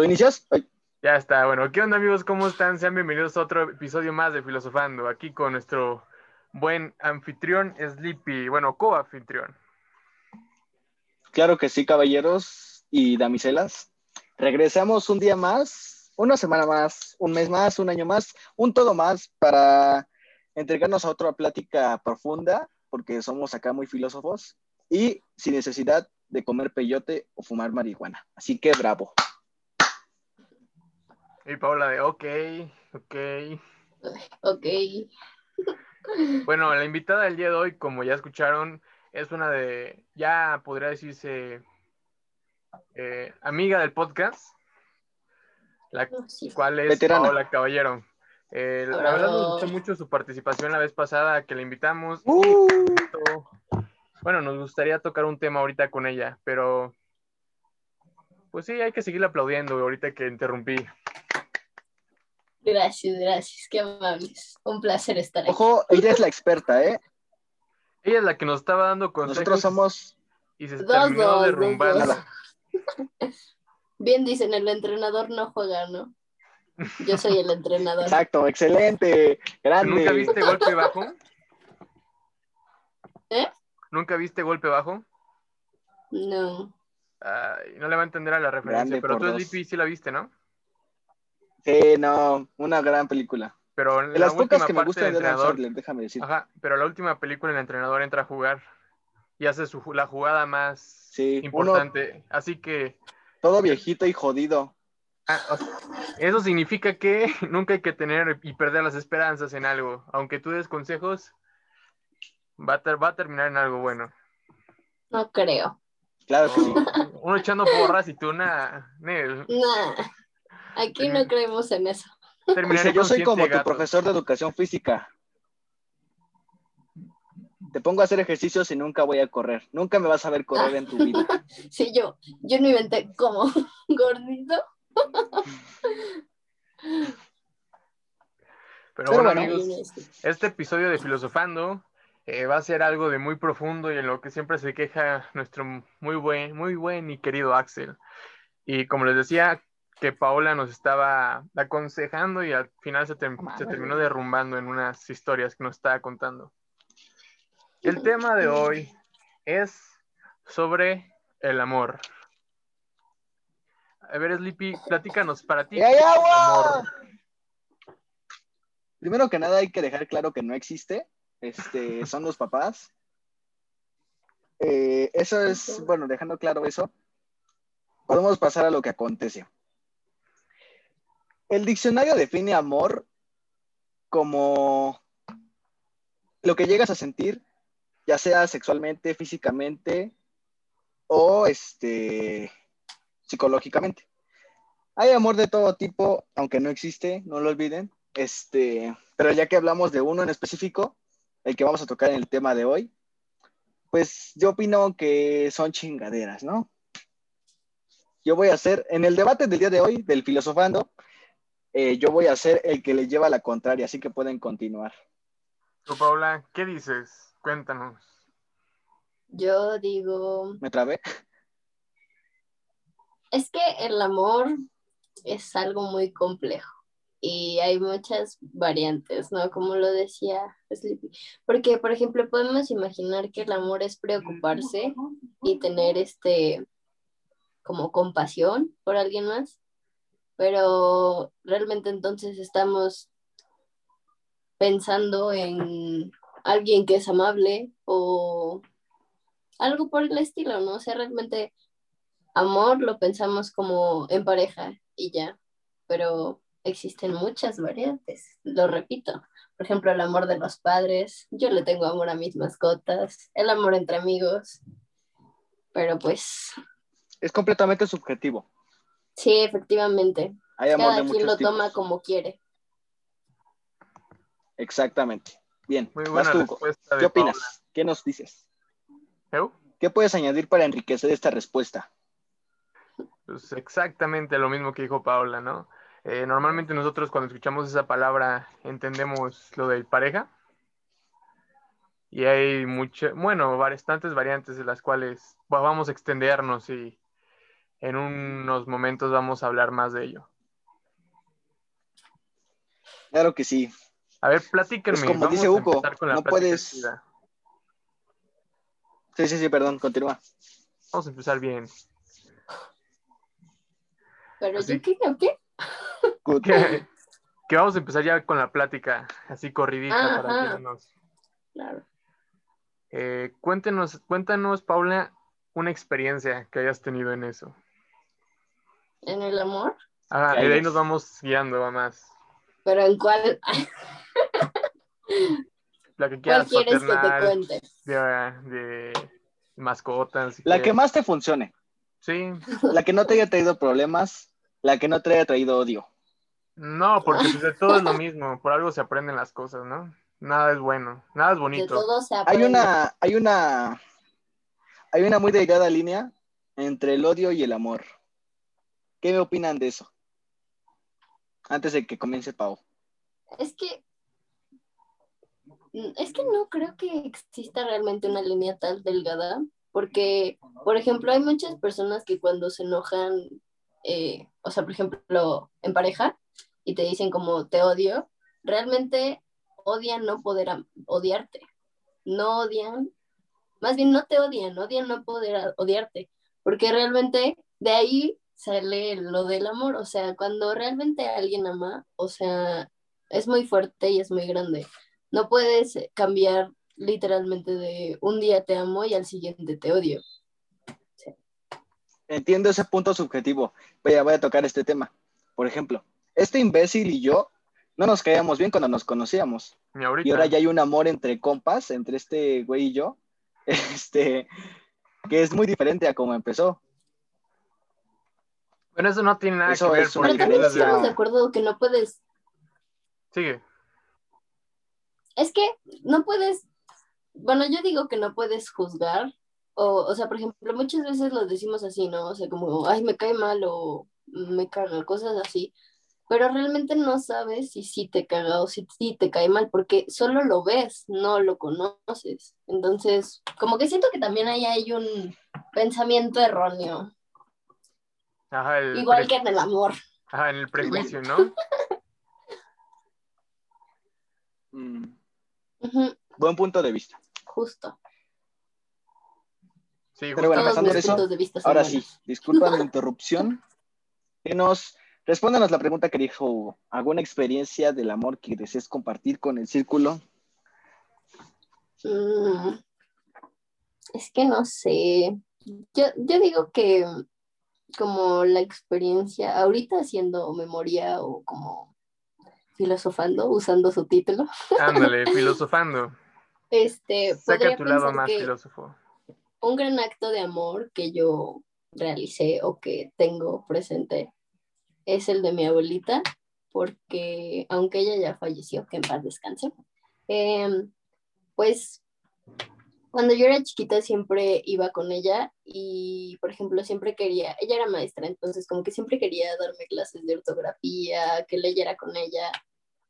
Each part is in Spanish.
¿Tú inicias? Ya está, bueno, ¿qué onda amigos? ¿Cómo están? Sean bienvenidos a otro episodio más de Filosofando, aquí con nuestro buen anfitrión Sleepy, bueno, co-anfitrión. Claro que sí, caballeros y damiselas. Regresamos un día más, una semana más, un mes más, un año más, un todo más para entregarnos a otra plática profunda, porque somos acá muy filósofos y sin necesidad de comer peyote o fumar marihuana. Así que bravo. Y Paula de, ok, ok. Ok. Bueno, la invitada del día de hoy, como ya escucharon, es una de, ya podría decirse, eh, amiga del podcast, la cual es Paula Caballero. Eh, la verdad nos gustó mucho su participación la vez pasada que la invitamos. Uh. Bueno, nos gustaría tocar un tema ahorita con ella, pero pues sí, hay que seguirle aplaudiendo ahorita que interrumpí. Gracias, gracias, qué amables. Un placer estar aquí. Ojo, ella es la experta, ¿eh? Ella es la que nos estaba dando consejos. Nosotros somos... Y se terminó derrumbando. Bien dicen, el entrenador no juega, ¿no? Yo soy el entrenador. Exacto, excelente, grande. ¿Nunca viste golpe bajo? ¿Eh? ¿Nunca viste golpe bajo? No. Ay, no le va a entender a la referencia, pero tú, Sleepy, sí la viste, ¿no? Sí, no, una gran película. Pero en de la las pocas última que me parte gustan del de entrenador, Sandler, déjame decir. ajá, pero la última película el entrenador entra a jugar y hace su, la jugada más Sí, importante. Así que Todo viejito y jodido. ah, eso significa que nunca hay que tener y perder las esperanzas en algo. Aunque tú des consejos, va a, ter- va a terminar en algo bueno. No creo. Claro que sí. Uno echando porras y tú una... Nah. Aquí no creemos en eso. terminaré Dice, yo soy como tu gato". profesor de educación física. Te pongo a hacer ejercicios y nunca voy a correr. Nunca me vas a ver correr en tu vida. Sí, yo, yo no inventé como gordito. Pero, Pero bueno, bueno. amigos, este episodio de Filosofando eh, va a ser algo de muy profundo y en lo que siempre se queja nuestro muy buen, muy buen y querido Axel. Y como les decía, que Paola nos estaba aconsejando y al final se, terminó derrumbando en unas historias que nos estaba contando. El tema de hoy es sobre el amor. A ver, Sleepy, platícanos para ti. ¡Y hay ¿qué es el agua! amor? Primero que nada hay que dejar claro que no existe. Este, son los papás. Eh, eso es, bueno, dejando claro eso, podemos pasar a lo que acontece. El diccionario define amor como lo que llegas a sentir, ya sea sexualmente, físicamente o este, psicológicamente. Hay amor de todo tipo, aunque no existe, no lo olviden. Este, pero ya que hablamos de uno en específico, el que vamos a tocar en el tema de hoy, pues yo opino que son chingaderas, ¿no? Yo voy a ser, en el debate del día de hoy, del filosofando, eh, yo voy a ser el que le lleva la contraria, así que pueden continuar. Tú, Paula, ¿qué dices? Cuéntanos. Yo digo, ¿Me trabé? es que el amor es algo muy complejo y hay muchas variantes, ¿no? Como lo decía Sleepy. Porque, por ejemplo, podemos imaginar que el amor es preocuparse y tener este como compasión por alguien más, pero realmente entonces estamos pensando en alguien que es amable o algo por el estilo, ¿no? O sea, realmente amor lo pensamos como en pareja y ya, pero existen muchas variantes, lo repito. Por ejemplo, el amor de los padres, yo le tengo amor a mis mascotas, el amor entre amigos, pero pues Es completamente subjetivo. Sí, efectivamente, Hay amor de cada quien lo tipos. toma como quiere. Exactamente. Bien, Muy buena tú. respuesta de ¿Qué opinas? ¿Qué nos dices? ¿Qué puedes añadir para enriquecer esta respuesta? Pues exactamente lo mismo que dijo Paula, ¿no? Eh, normalmente nosotros cuando escuchamos esa palabra entendemos lo de pareja y hay muchas, bueno, bastantes variantes de las cuales vamos a extendernos y en unos momentos vamos a hablar más de ello. Claro que sí. A ver, platíquenme. Pues como vamos dice Hugo, empezar con la no puedes- chida. Sí, sí, sí, perdón, continúa. Vamos a empezar bien. Pero Así- yo qué, ¿o qué? Que, que vamos a empezar ya con la plática, así corridita Ajá. para que no nos... Claro. Eh, cuéntenos, cuéntanos, Paula, una experiencia que hayas tenido en eso. En el amor, Ah, y de ahí nos vamos guiando a más. pero en cuál, La que cuál quieras, quieres que te paternal, cuente. de, de mascotas. si La que quieres. más te funcione. Sí, La que no te haya traído problemas. La que no te haya traído odio. no, porque pues, de todo es lo mismo, por algo se aprenden las cosas, ¿no? Nada es bueno, nada es De bonito. todo se Hay una, hay una, hay una muy delgada línea entre el odio y el amor. ¿Qué me opinan de eso? Antes de que comience Pau. Es que mm, es que no creo que exista realmente una línea tan delgada, porque, por ejemplo, hay muchas personas que cuando se enojan, eh, o sea, por ejemplo, en pareja, y te dicen como te odio, realmente odian no poder odiarte, no odian, más bien no te odian, odian no poder odiarte, porque realmente de ahí sale lo del amor, o sea, cuando realmente alguien ama, o sea, es muy fuerte y es muy grande. No puedes cambiar literalmente de un día te amo y al siguiente te odio. Entiendo ese punto subjetivo. Voy a, voy a tocar este tema. Por ejemplo, este imbécil y yo no nos caíamos bien cuando nos conocíamos. Y ahora ya hay un amor entre compas, entre este güey y yo, este, que es muy diferente a cómo empezó. Bueno, eso no tiene nada Eso que ver Pero también estamos de acuerdo que no puedes, Sigue. es que no puedes, bueno, yo digo que no puedes juzgar, o, o sea, por ejemplo, muchas veces lo decimos así, ¿no? O sea, como, ay, me cae mal o me caga, cosas así, pero realmente no sabes si sí te caga o si sí te cae mal, porque solo lo ves, no lo conoces. Entonces, como que siento que también ahí hay un pensamiento erróneo, Ajá, el igual que en el amor. ajá, en el prejuicio, ¿no? Mm, buen punto de vista. justo. Sí, Pero bueno, pasando eso, puntos de vista Ahora buenos. sí, disculpa mi interrupción. Que nos respóndanos la pregunta que dijo Hugo. ¿Alguna experiencia del amor que desees compartir con el círculo? Mm, es que no sé. Yo, yo digo que como la experiencia, ahorita haciendo memoria o como filosofando, usando su título, Ándale, filosofando. este, Saca tu lado más filósofo. un gran acto de amor que yo realicé o que tengo presente es el de mi abuelita, porque aunque ella ya falleció, que en paz descanse, em, pues cuando yo era chiquita siempre iba con ella y, por ejemplo, siempre quería, ella era maestra, entonces como que siempre quería darme clases de ortografía, que leyera con ella,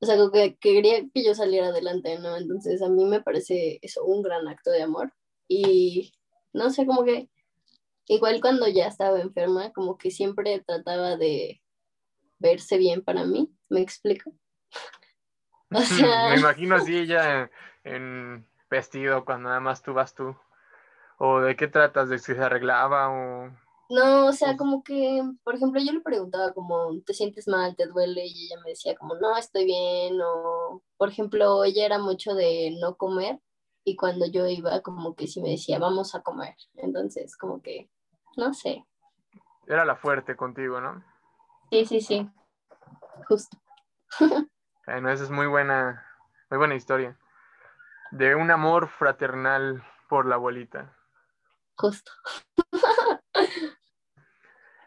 o sea, como que, que quería que yo saliera adelante, ¿no? Entonces a mí me parece eso un gran acto de amor y no sé, como que igual cuando ya estaba enferma, como que siempre trataba de verse bien para mí, ¿me explico? O sea- Me imagino así ella en vestido cuando nada más tú vas tú. ¿O de qué tratas? ¿De si se arreglaba o...? No, o sea, Pues- como que, por ejemplo, yo le preguntaba como, ¿te sientes mal? ¿Te duele? Y ella me decía como, no, estoy bien. O, por ejemplo, ella era mucho de no comer y cuando yo iba como que sí me decía, vamos a comer. Entonces, como que, no sé. Era la fuerte contigo, ¿no? Sí, sí, sí. Justo. Bueno, esa es muy buena, muy buena historia. De un amor fraternal por la abuelita. Justo.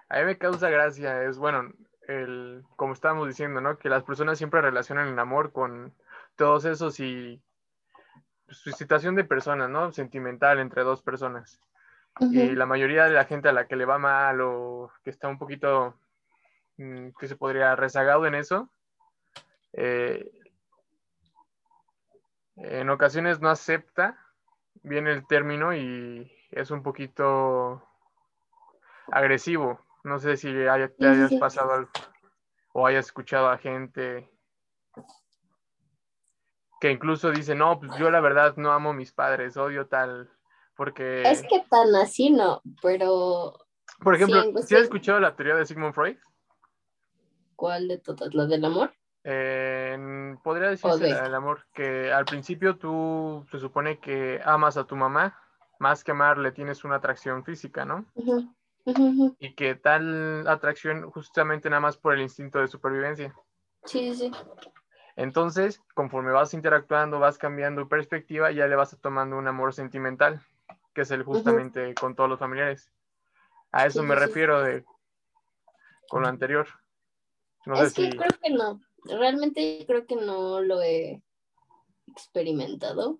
A mí me causa gracia, es bueno, el, como estábamos diciendo, ¿no? Que las personas siempre relacionan el amor con todos esos y pues, su situación de personas, ¿no? Sentimental entre dos personas. Y la mayoría de la gente a la que le va mal o que está un poquito, mm, que se podría rezagado en eso, eh, en ocasiones no acepta bien el término y es un poquito agresivo No sé si haya- te hayas pasado algo o hayas escuchado a gente que incluso dice, no, pues yo la verdad no amo a mis padres, odio tal, porque, Es que tan así no, pero por ejemplo, sí, ¿sí has escuchado la teoría de Sigmund Freud? ¿cuál de todas? ¿La del amor? Eh, podría decirse del amor, que al principio tú se supone que amas a tu mamá, más que amar le tienes una atracción física, ¿no? Y que tal atracción justamente nada más por el instinto de supervivencia. Sí, sí. Entonces, conforme vas interactuando, vas cambiando perspectiva, ya le vas tomando un amor sentimental, que es el justamente con todos los familiares. A eso Sí, me sí. refiero de con lo anterior. No es sé que si creo que no. Realmente creo que no lo he experimentado.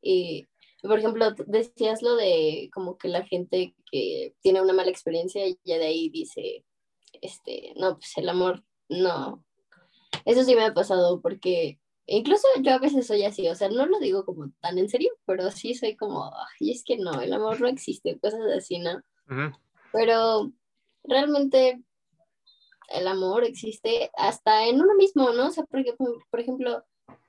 Y, por ejemplo, decías lo de como que la gente que tiene una mala experiencia y ya de ahí dice, este, no, pues el amor, no. Eso sí me ha pasado porque incluso yo a veces soy así, o sea, no lo digo como tan en serio, pero sí soy como, ay, es que no, el amor no existe, cosas así, ¿no? Pero realmente el amor existe hasta en uno mismo, ¿no? O sea, porque, por ejemplo,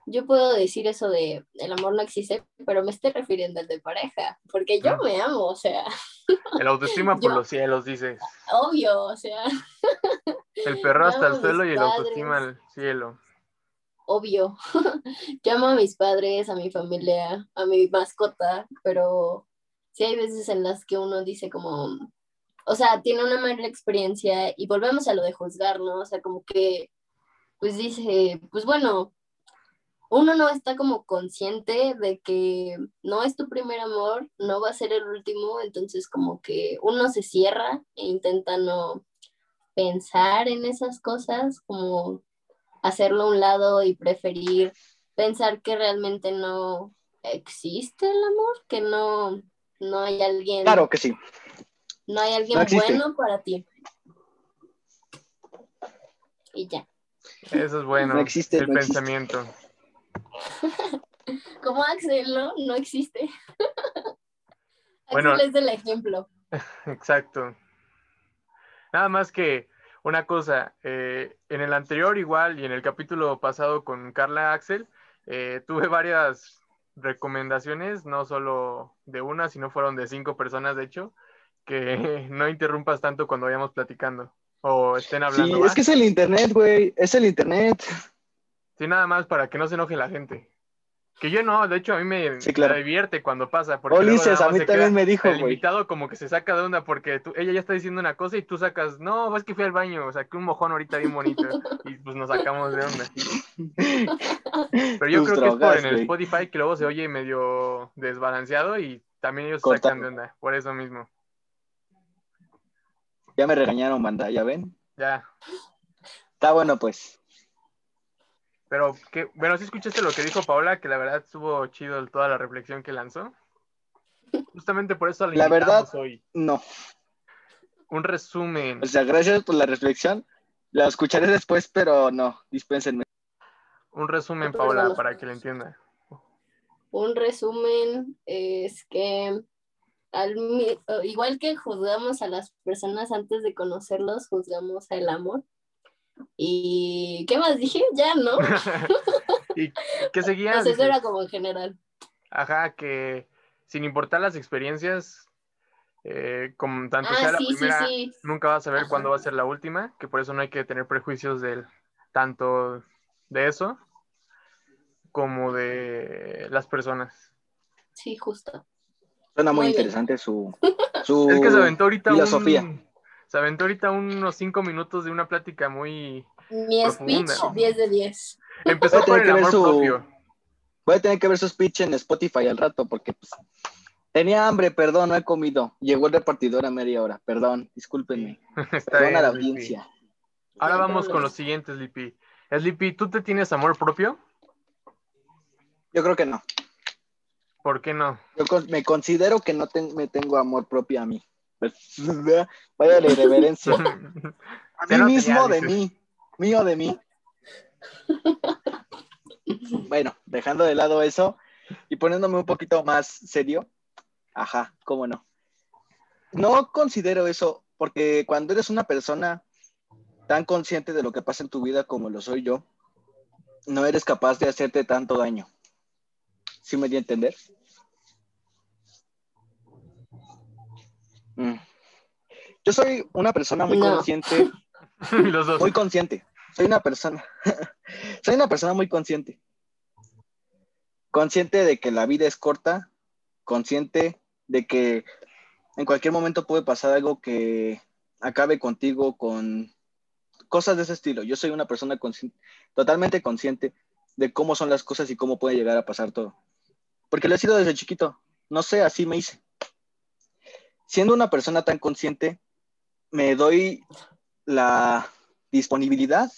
yo puedo decir eso de el amor no existe, pero me estoy refiriendo al de pareja, porque yo Mm. me amo, o sea, el autoestima por Yo- los cielos, dices. obvio, o sea, El perro hasta el suelo y el autoestima al cielo. obvio. Yo amo a mis padres, a mi familia, a mi mascota, pero sí hay veces en las que uno dice como, o sea, tiene una mala experiencia y volvemos a lo de juzgar, ¿no? O sea, como que, pues dice, pues bueno, uno no está como consciente de que no es tu primer amor, no va a ser el último, entonces como que uno se cierra e intenta no pensar en esas cosas, como hacerlo a un lado y preferir pensar que realmente no existe el amor, que no, no hay alguien, Claro que sí. No hay alguien no bueno para ti. Y ya. Eso es bueno. No existe, el no existe. pensamiento. Como Axel, ¿no? No existe. Bueno. Axel es el ejemplo. Exacto. Nada más que una cosa, eh, en el anterior igual y en el capítulo pasado con Carla Axel, eh, tuve varias recomendaciones, no solo de una, sino fueron de cinco personas, de hecho, que no interrumpas tanto cuando vayamos platicando o estén Sí, hablando. es ¿va? que es el internet, güey. Es el internet. Sí, nada más para que no se enoje la gente. Que yo no, de hecho a mí me, Sí, claro. me divierte cuando pasa. Porque luego Ulises, a mí también me dijo, El güey. invitado como que se saca de onda porque tú- ella ya está diciendo una cosa y tú sacas, no, es que fui al baño, o sea, que un mojón ahorita bien bonito. Y pues nos sacamos de onda. Pero yo Tus creo que es por en el. Spotify que luego se oye medio desbalanceado y también ellos se sacan de onda, por eso mismo. Ya me regañaron, banda, ¿ya ven? Ya. Está bueno, pues. Pero, que, bueno, sí escuchaste lo que dijo Paola, que la verdad estuvo chido toda la reflexión que lanzó. Justamente por eso la La verdad- hoy. No. Un resumen. O sea, gracias por la reflexión. La escucharé después, pero no, dispénsenme. Un resumen, Paola, para que lo entienda. Un resumen es que al igual que juzgamos a las personas antes de conocerlos, juzgamos el amor. ¿Y qué más dije? Ya, ¿no? ¿Y qué seguía? Pues eso era como en general. Ajá, que sin importar las experiencias, eh, como tanto Ah, sea la sí, sí, primera, sí. nunca vas a saber Ajá. cuándo va a ser la última, que por eso no hay que tener prejuicios del tanto de eso como de las personas. Sí, justo. Suena muy, interesante su, su Es que se aventó ahorita filosofía. un, se aventó ahorita unos cinco minutos de una plática muy Mi Profunda. speech, 10 de 10. empezó Voy a por tener el que ver amor su- propio. Voy a tener que ver su speech en Spotify al rato porque pues, tenía hambre, perdón, no he comido. Llegó el repartidor a media hora, perdón, discúlpenme. Está Perdón a la Lipi. audiencia. Ahora vamos con los siguientes, Lipi. Lipi, ¿tú te tienes amor propio? Yo creo que no. ¿Por qué no? Yo con- me considero que no me tengo amor propio a mí. Vaya la irreverencia. A mí mismo de mí. Mío de mí. Bueno, dejando de lado eso y poniéndome un poquito más serio. Ajá, cómo no. No considero eso porque cuando eres una persona tan consciente de lo que pasa en tu vida como lo soy yo, no eres capaz de hacerte tanto daño. ¿Sí me di a entender? Mm. Yo soy una persona muy No. consciente, Los dos. muy consciente. Soy una persona, soy una persona muy consciente. Consciente de que la vida es corta, consciente de que en cualquier momento puede pasar algo que acabe contigo con cosas de ese estilo. Yo soy una persona consci- totalmente consciente de cómo son las cosas y cómo puede llegar a pasar todo. Porque lo he sido desde chiquito. No sé, así me hice. Siendo una persona tan consciente, me doy la disponibilidad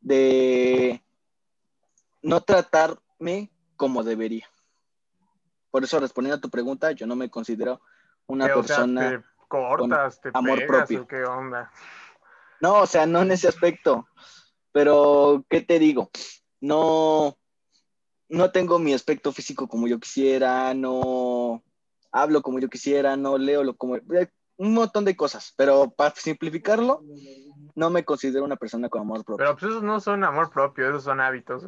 de no tratarme como debería. Por eso, respondiendo a tu pregunta, yo no me considero una Que, o sea, persona... te cortas, te amor pegas, propio. o qué onda. No, o sea, no en ese aspecto. Pero, ¿qué te digo? No, no tengo mi aspecto físico como yo quisiera, no hablo como yo quisiera, no leo lo como eh, un montón de cosas. Pero para simplificarlo, no me considero una persona con amor propio. Pero pues esos no son amor propio, esos son hábitos.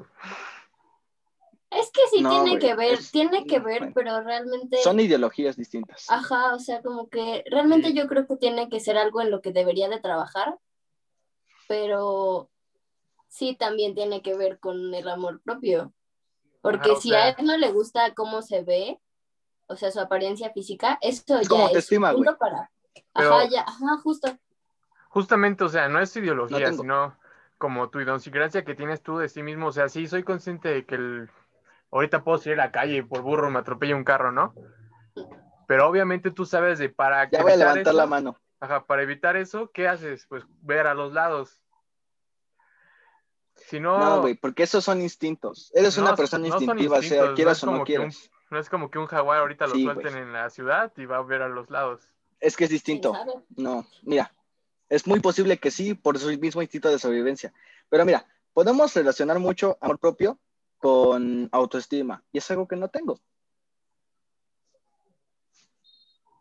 Es que sí No, tiene güey, que ver, es- tiene que ver, bueno. pero realmente, Son ideologías distintas. ajá, o sea, como que realmente Sí. yo creo que tiene que ser algo en lo que debería de trabajar, pero sí también tiene que ver con el amor propio. Porque Ajá, si sea- a él no le gusta cómo se ve, o sea, su apariencia física, eso Es como ya es autoestima, un punto güey. para. Pero- Ajá, ya, ajá, justo. Justamente, o sea, no es ideología, No sino como tu idiosincrasia que tienes tú de sí mismo. O sea, sí, soy consciente de que el... ahorita puedo salir a la calle y por burro me atropella un carro, ¿no? Pero obviamente tú sabes de para Ya voy a evitar levantar eso- la mano. Ajá, para evitar eso, ¿qué haces? Pues ver a los lados. Si no, No, güey, porque esos son instintos. Eres No, una persona no instintiva, instintos, sea quieras o no quieras. No es como que un jaguar ahorita lo Sí, suelten en la ciudad y va a ver a los lados. Es que es ¿quién distinto. No, mira, es muy posible que sí, por su mismo instinto de sobrevivencia. Pero mira, podemos relacionar mucho amor propio con autoestima, y es algo que no tengo.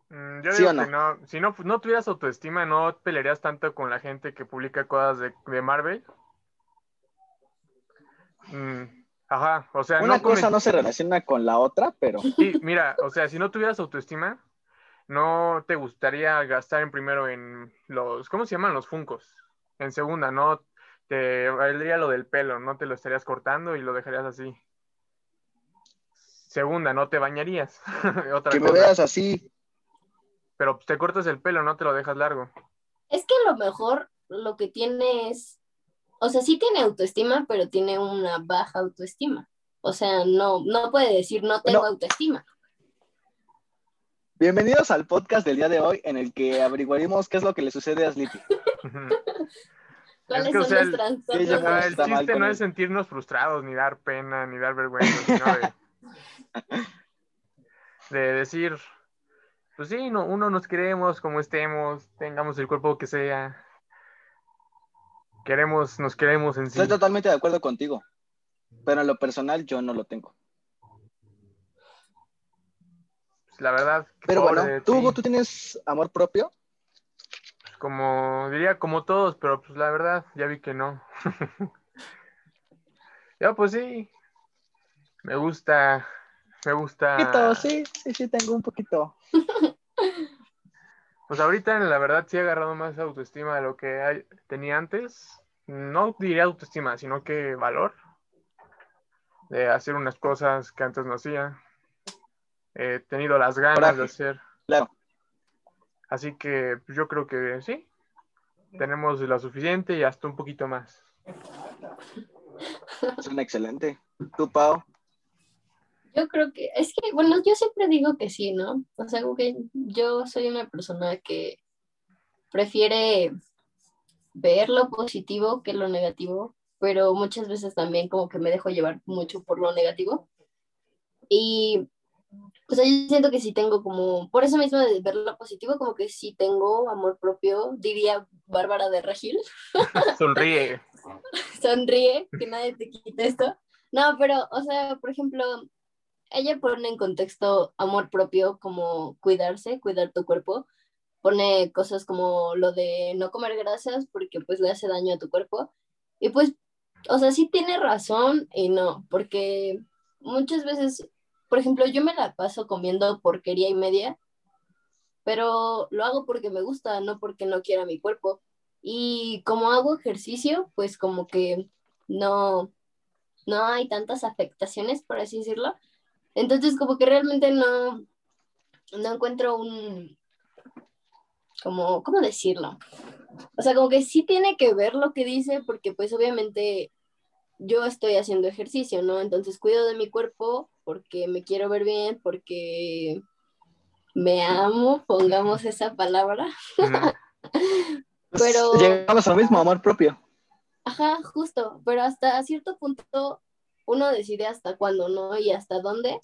Mm, Yo ¿Sí digo o no? que no. Si no, no tuvieras autoestima, no pelearías tanto con la gente que publica cosas de, de Marvel. Mm, ajá, o sea, Una no cosa comen- no se relaciona con la otra, pero Sí, mira, o sea, si no tuvieras autoestima, no te gustaría gastar en primero en los, ¿cómo se llaman? Los funcos. En segunda, no te valdría lo del pelo, no te lo estarías cortando y lo dejarías así. Segunda, no te bañarías. Otra que me cosa. veas así. Pero pues, te cortas el pelo, no te lo dejas largo. Es que a lo mejor lo que tiene es, o sea, sí tiene autoestima, pero tiene una baja autoestima. O sea, no, no puede decir no tengo Bueno. autoestima. Bienvenidos al podcast del día de hoy en el que averiguaremos qué es lo que le sucede a Sleepy. ¿Cuáles que, o son sea, los el- mal chiste no es sentirnos frustrados, ni dar pena, ni dar vergüenza, sino de, de decir, pues sí, no, uno nos queremos como estemos, tengamos el cuerpo que sea. Queremos, nos queremos en sí. Estoy totalmente de acuerdo contigo, pero en lo personal yo no lo tengo. Pues, La verdad, Pero bueno, ¿tú. Hugo, ¿tú tienes amor propio? como diría como todos, pero pues la verdad, ya vi que no. Yo pues sí, me gusta, me gusta. Poquito, sí, sí, sí, tengo un poquito. Pues ahorita la verdad sí he agarrado más autoestima de lo que hay- tenía antes. No diría autoestima, sino que valor de hacer unas cosas que antes no hacía. He tenido las ganas de hacer. Claro. Así que pues, yo creo que sí. Tenemos lo suficiente y hasta un poquito más. Suena excelente. ¿Tú, Pau? Yo creo que, es que, bueno, yo siempre digo que sí, ¿no? O sea, que yo soy una persona que prefiere ver lo positivo que lo negativo, pero muchas veces también como que me dejo llevar mucho por lo negativo. Y, o sea, yo siento que sí tengo como, por eso mismo de ver lo positivo, como que sí tengo amor propio, diría Bárbara de Regil Sonríe. sonríe, que nadie te quite esto. No, pero, o sea, por ejemplo, ella pone en contexto amor propio como cuidarse, cuidar tu cuerpo, pone cosas como lo de no comer grasas porque pues le hace daño a tu cuerpo. Y pues, o sea, sí tiene razón y no, porque muchas veces, por ejemplo, yo me la paso comiendo porquería y media, pero lo hago porque me gusta, no porque no quiera mi cuerpo. Y como hago ejercicio, pues como que no, no hay tantas afectaciones, por así decirlo. Entonces, como que realmente no, no encuentro un, como, ¿cómo decirlo? O sea, como que sí tiene que ver lo que dice, porque pues obviamente yo estoy haciendo ejercicio, ¿no? Entonces cuido de mi cuerpo porque me quiero ver bien, porque me amo, pongamos esa palabra. pero... Llegamos al mismo amor propio. Ajá, justo, pero hasta cierto punto uno decide hasta cuándo, ¿no? Y hasta dónde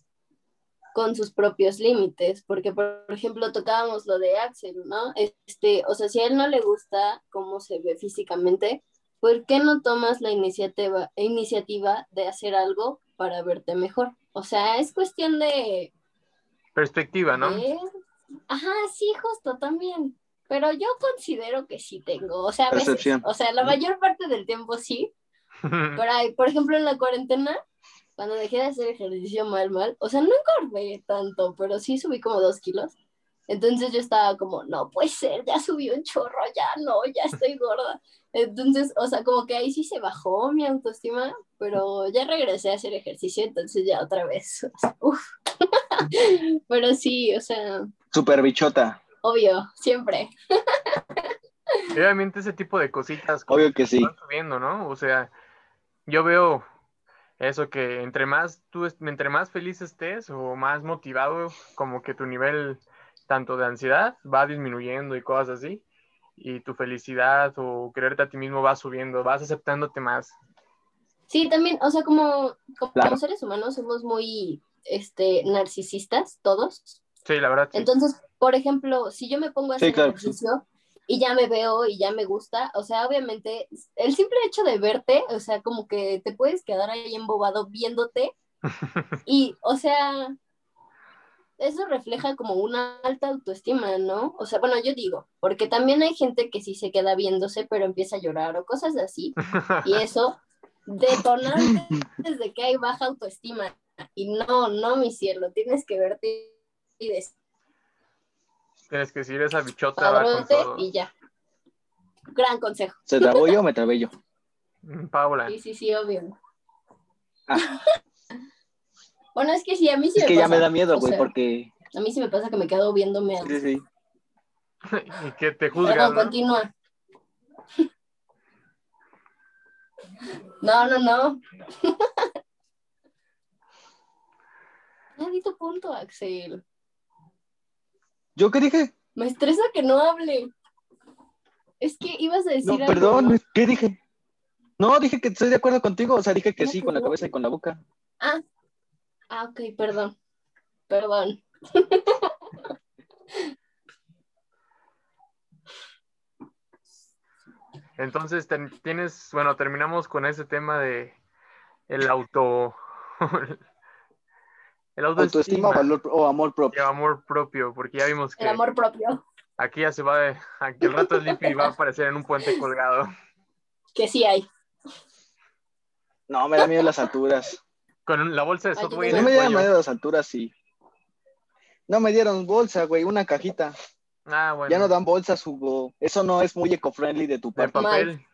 con sus propios límites, porque por ejemplo tocábamos lo de Axel, ¿no? Este, o sea, si a él no le gusta cómo se ve físicamente, ¿por qué no tomas la iniciativa, iniciativa de hacer algo para verte mejor? O sea, es cuestión de... Perspectiva, ¿no? Ajá, sí, justo, también. Pero yo considero que sí tengo, o sea, o sea, la mayor parte del tiempo sí. Pero hay, por ejemplo, en la cuarentena, cuando dejé de hacer ejercicio mal, mal, o sea, no engordé tanto, pero sí subí como dos kilos. Entonces yo estaba como, no puede ser, ya subí un chorro, ya no, ya estoy gorda. Entonces, o sea, como que ahí sí se bajó mi autoestima, pero ya regresé a hacer ejercicio, entonces ya otra vez. Uf. pero sí, o sea. Super bichota. Obvio, siempre. Obviamente ese tipo de cositas. Obvio que sí. Subiendo, ¿no? O sea, yo veo eso que entre más tú entre más feliz estés o más motivado como que tu nivel tanto de ansiedad va disminuyendo y cosas así y tu felicidad o creerte a ti mismo va subiendo vas aceptándote más. Sí también o sea como como seres humanos somos muy este narcisistas todos. Sí la verdad entonces por ejemplo si yo me pongo a hacer ejercicio y ya me veo y ya me gusta, o sea, obviamente el simple hecho de verte, o sea, como que te puedes quedar ahí embobado viéndote y, o sea, eso refleja como una alta autoestima, ¿no? O sea, bueno, yo digo, porque también hay gente que sí se queda viéndose, pero empieza a llorar o cosas así, y eso detona desde que hay baja autoestima. Y no, no, mi cielo, tienes que verte y decir, Tienes que decir esa bichota. Va con todo. y ya. Gran consejo. ¿Se trabó yo o me trabé yo? Mm, Paula. Sí, sí, sí, obvio. Ah. bueno, es que sí, a mí sí es que ya me da miedo, güey, porque... A mí sí me pasa que me quedo viéndome. Sí, sí. y que te juzgan, Perdón, continúa. No, no, no. ya di tu punto, Axel. ¿Yo qué dije? Me estresa que no hable. Es que ibas a decir. No, perdón, ¿qué dije? No, dije que estoy de acuerdo contigo, o sea, dije que sí con la cabeza y con la boca. Ah, ah ok, perdón. Perdón. Entonces, tienes, bueno, terminamos con ese tema de el auto, El autoestima, valor o amor propio. El amor propio, porque ya vimos que. El amor propio. Aquí ya se va, aquí el rato Sleepy va a aparecer en un puente colgado. Que sí hay. No, me da miedo las alturas. Con la bolsa de software. No me da miedo las alturas, sí. No me dieron bolsa, güey, una cajita. Ah, bueno. Ya no dan bolsas, Hugo. Eso no es muy eco-friendly de tu parte. De papel.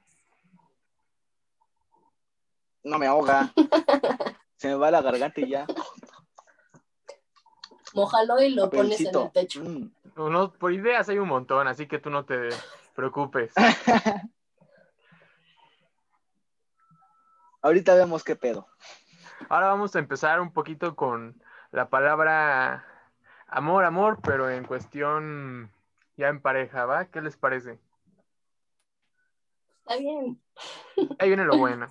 No me ahoga. Se me va la garganta y ya. Mójalo y lo pones en el techo. Mm. por ideas hay un montón, así que tú no te preocupes. Ahorita vemos qué pedo. Ahora vamos a empezar un poquito con la palabra amor, amor, pero en cuestión ya en pareja, ¿va? ¿Qué les parece? Está bien. Ahí viene lo bueno.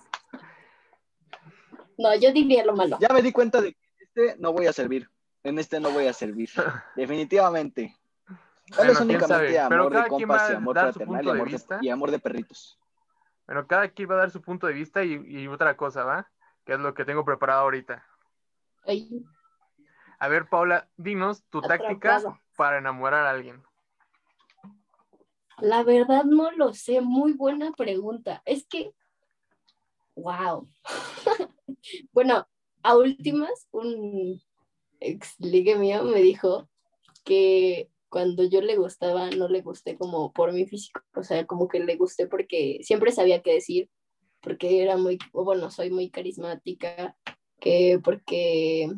No, yo diría lo malo. Ya me di cuenta de que este no voy a servir en este no voy a servir. Definitivamente. Bueno, es únicamente amor de compas y amor fraternal y amor de, y amor de perritos. Bueno, cada quien va a dar su punto de vista y, otra cosa, ¿va? Que es lo que tengo preparado ahorita. A ver, Paula, dinos tu táctica para enamorar a alguien. La verdad no lo sé, muy buena pregunta. Es que, wow. bueno, a últimas, un ex ligue mío me dijo que cuando yo le gustaba, no le gusté como por mi físico, o sea, como que le gusté porque siempre sabía qué decir, porque era muy, bueno, soy muy carismática, que porque,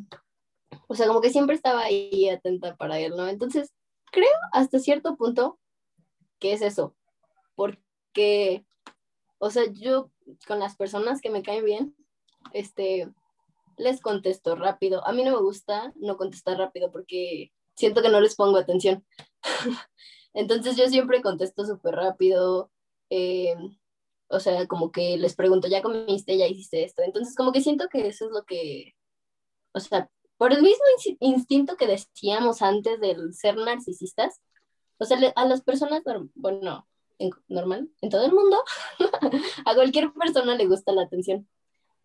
o sea, como que siempre estaba ahí atenta para él, ¿no? Entonces, creo hasta cierto punto que es eso, porque, o sea, yo con las personas que me caen bien, este, les contesto rápido. A mí no me gusta no contestar rápido porque siento que no les pongo atención. Entonces yo siempre contesto súper rápido. Eh, o sea, como que les pregunto, ¿ya comiste? ¿Ya hiciste esto? Entonces como que siento que eso es lo que, o sea, por el mismo instinto que decíamos antes del ser narcisistas, o sea, a las personas, bueno, en, normal, en todo el mundo, a cualquier persona le gusta la atención.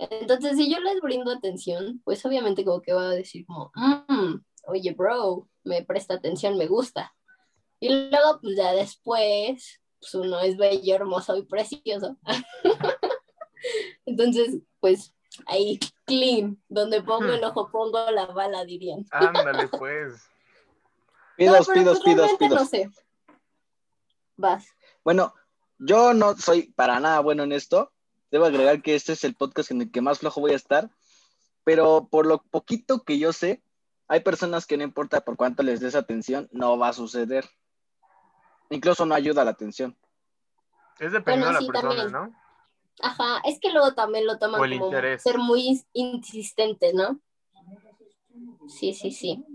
Entonces, si yo les brindo atención, pues obviamente como que va a decir como, mm, oye, bro, me presta atención, me gusta. Y luego, pues ya después, pues uno es bello, hermoso y precioso. Entonces, pues ahí, clean, donde pongo el hmm. ojo, pongo la bala, dirían. Ándale, pues. Pidos, pidos, pues, pidos, pidos. No sé. Vas. Bueno, yo no soy para nada bueno en esto. Debo agregar que este es el podcast en el que más flojo voy a estar. Pero por lo poquito que yo sé, hay personas que no importa por cuánto les des atención, no va a suceder. Incluso no ayuda a la atención. Es dependiendo de la persona, ¿no? Ajá, es que luego también lo toman como ser muy insistente, ¿no? Sí, sí, sí.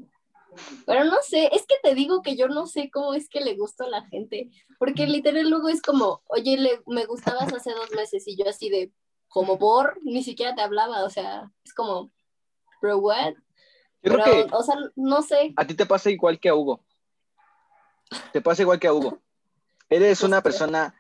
Pero no sé, es que te digo que yo no sé cómo es que le gusta a la gente, porque literal luego es como, oye, le, me gustabas hace dos meses y yo así de, como por, ni siquiera te hablaba, o sea, es como, bro, what? Pero, o sea, no sé. A ti te pasa igual que a Hugo. Te pasa igual que a Hugo. Eres una persona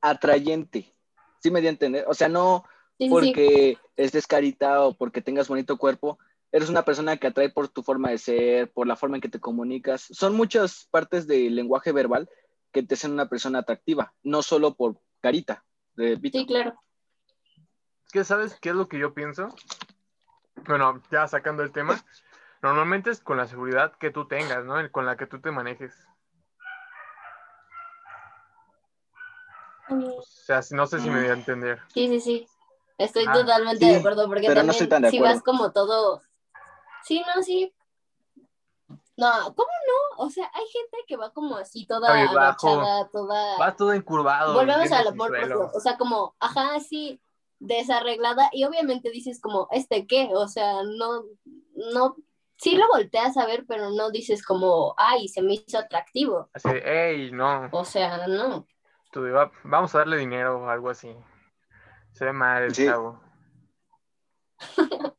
atrayente. ¿Sí me di a entender? O sea, no porque estés carita o porque tengas bonito cuerpo, eres una persona que atrae por tu forma de ser, por la forma en que te comunicas. Son muchas partes del lenguaje verbal que te hacen una persona atractiva, no solo por carita. sí, claro. ¿Qué sabes qué es lo que yo pienso? Bueno, ya sacando el tema, normalmente es con la seguridad que tú tengas, ¿no? Con la que tú te manejes. O sea, no sé si me voy a entender. Sí, sí, sí. Estoy ah, totalmente de acuerdo porque también si vas como todo Sí, no, sí. No, ¿cómo no? O sea, hay gente que va como así, toda agachada, toda. Va todo encurvado. Volvemos al amor O sea, como, ajá, así, desarreglada. Y obviamente dices como, ¿este qué? O sea, no, no. Sí lo volteas a ver, pero no dices como, ay, se me hizo atractivo. Así, ey, no. O sea, no. Tú, vamos a darle dinero o algo así. Se ve mal el chavo.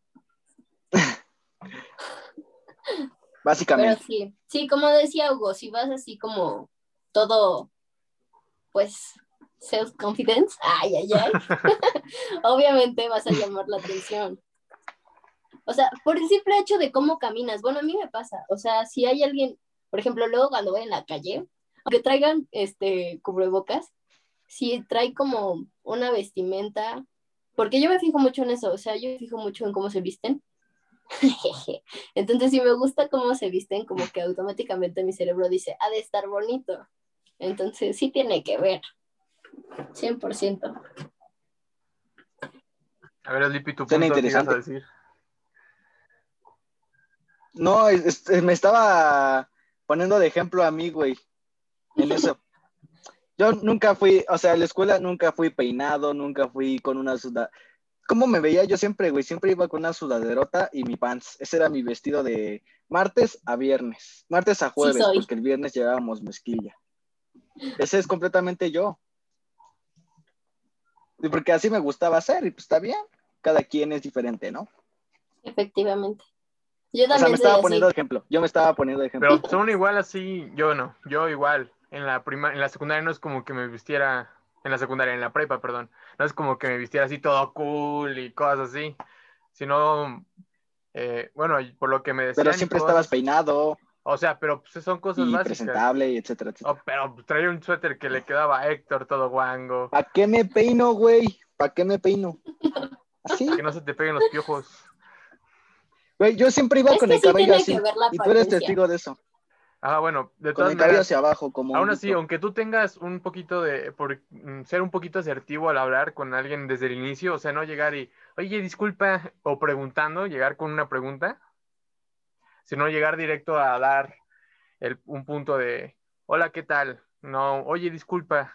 Básicamente. Pero sí, sí, como decía Hugo, si vas así como todo, pues, self-confidence, ay, ay, ay, obviamente vas a llamar la atención. O sea, por el simple hecho de cómo caminas, bueno, a mí me pasa, o sea, si hay alguien, por ejemplo, luego cuando voy en la calle, aunque traigan este cubrebocas, si trae como una vestimenta, porque yo me fijo mucho en eso, o sea, yo me fijo mucho en cómo se visten, Entonces, si me gusta cómo se visten, como que automáticamente mi cerebro dice, ha de estar bonito. Entonces, sí tiene que ver. 100%. A ver, Lipi, tu punto interesante. A decir? No, me estaba poniendo de ejemplo a mí, güey. En eso. Yo nunca fui, o sea, en la escuela nunca fui peinado, nunca fui con una ¿Cómo me veía yo siempre, güey? Siempre iba con una sudaderota y mi pants. Ese era mi vestido de martes a viernes. Martes a jueves, porque el viernes llevábamos mezquilla. Ese es completamente yo. Y porque así me gustaba hacer y pues está bien. Cada quien es diferente, ¿no? Efectivamente. Yo también o sea, me estaba poniendo de ejemplo. Yo me estaba poniendo de ejemplo. Pero son igual así, yo no. Yo igual. En la prima, en la secundaria no es como que me vistiera en la secundaria, en la prepa, perdón. No es como que me vistiera así todo cool y cosas así, sino, eh, bueno, por lo que me decían. Pero siempre estabas peinado. O sea, pero pues, son cosas y básicas. presentable, y etcétera, etcétera. Oh, pero traía un suéter que le quedaba a Héctor todo guango. ¿Para qué me peino, güey? ¿Para qué me peino? Así. Que no se te peguen los piojos. Güey, yo siempre iba Es con el sí cabello así. Y tú eres testigo de eso. Ah, bueno, de Con todas cabello maneras. hacia abajo, como. Aún así, aunque tú tengas un poquito de, por mm, ser un poquito asertivo al hablar con alguien desde el inicio, o sea, no llegar y, oye, disculpa, o preguntando, llegar con una pregunta, sino llegar directo a dar el- un punto de, hola, ¿qué tal? No, oye, disculpa.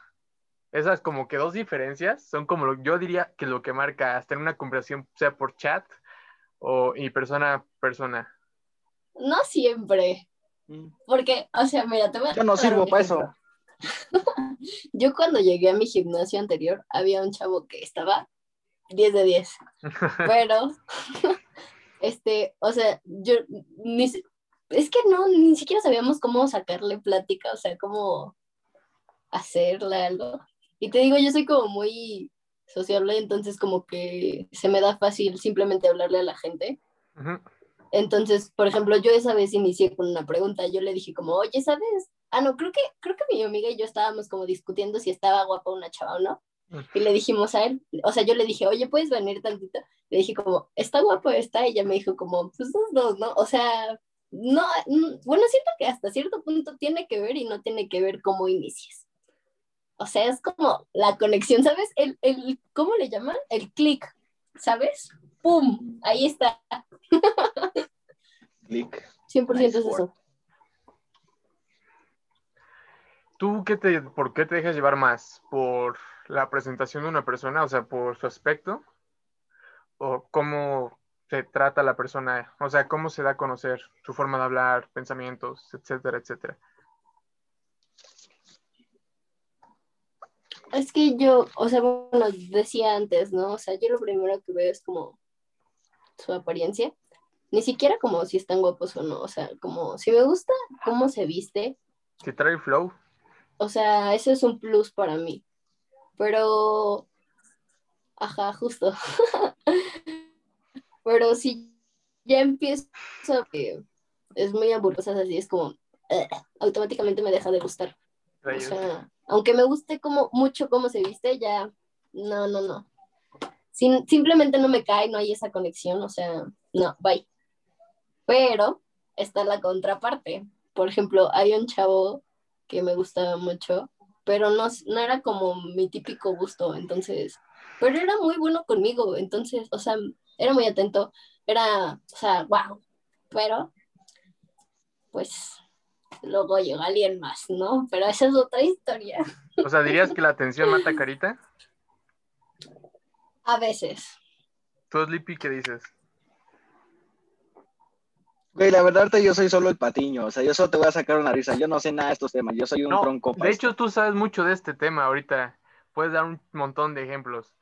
Esas como que dos diferencias son como lo, yo diría que lo que marca hasta en una conversación, sea por chat o y persona a persona. No siempre. Porque, o sea, mira, te voy a Yo no sirvo para eso. Yo cuando llegué a mi gimnasio anterior, había un chavo que estaba 10 de 10. Pero, este, o sea, yo ni, es que no, ni siquiera sabíamos cómo sacarle plática, o sea, cómo hacerle algo. Y te digo, yo soy como muy sociable, entonces como que se me da fácil simplemente hablarle a la gente. Ujú. Entonces, por ejemplo, yo esa vez inicié con una pregunta. Yo le dije como, oye, ¿sabes? Ah, no, creo que, creo que mi amiga y yo estábamos como discutiendo si estaba guapa una chava o no. Y le dijimos a él, o sea, yo le dije, oye, ¿puedes venir tantito? Le dije como, ¿está guapo esta? Y ella me dijo como, pues los dos, ¿no? O sea, no, mm, bueno, siento que hasta cierto punto tiene que ver y no tiene que ver cómo inicias. O sea, es como la conexión, ¿sabes? El, el, ¿cómo le llaman? El clic, ¿sabes? ¡Pum! Ahí está. Click. 100% Nice es eso. ¿Tú qué te, por qué te dejas llevar más? ¿Por la presentación de una persona, o sea, por su aspecto? ¿O cómo se trata la persona? O sea, cómo se da a conocer su forma de hablar, pensamientos, etcétera, etcétera. Es que yo, o sea, bueno, decía antes, ¿no? O sea, yo lo primero que veo es como su apariencia. Ni siquiera como si están guapos o no. O sea, como si me gusta cómo se viste. Si trae flow, O sea, eso es un plus para mí. Pero, ajá, justo. Pero si ya empiezo a que es muy aburrosa, así es como, eh, automáticamente me deja de gustar. O sea, aunque me guste como, mucho cómo se viste, ya, no, no, no. Simplemente no me cae, no hay esa conexión, o sea, no, bye. Pero está la contraparte. Por ejemplo, hay un chavo que me gustaba mucho, pero no, no era como mi típico gusto, entonces, pero era muy bueno conmigo, entonces, o sea, era muy atento, era, o sea, wow, pero, pues, luego llegó alguien más, ¿no? Pero esa es otra historia. o sea, dirías que la atención mata carita. A veces. Tú, Sleepy, ¿qué dices? Güey, la verdad, ahorita yo soy solo el patiño. O sea, yo solo te voy a sacar una risa. Yo no sé nada de estos temas. Yo soy un No, tronco. de hecho, tú sabes mucho de este tema ahorita. Puedes dar un montón de ejemplos.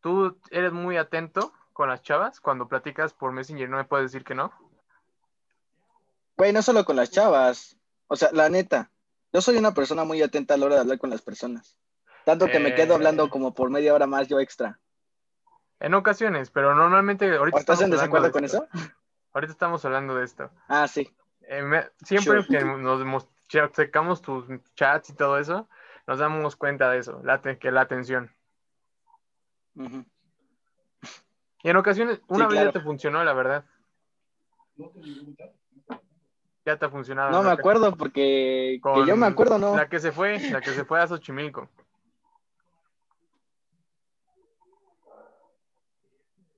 Tú eres muy atento con las chavas cuando platicas por Messenger, no me puedes decir que no. Güey, no solo con las chavas. O sea, la neta. Yo soy una persona muy atenta a la hora de hablar con las personas. Tanto que me quedo Eh. hablando como por media hora más yo extra. En ocasiones, pero normalmente ahorita ¿O ¿Estás en desacuerdo de con esto. eso? Ahorita estamos hablando de esto. Ah, sí. Eh, me- siempre Sure. que nos mos- che- checamos tus chats y todo eso, nos damos cuenta de eso, la que la atención. Y en ocasiones, una vez claro. ya te funcionó, la verdad. Ya te ha funcionado. No en me acuerdo porque que yo me acuerdo, no. La que se fue, la que se fue a Xochimilco.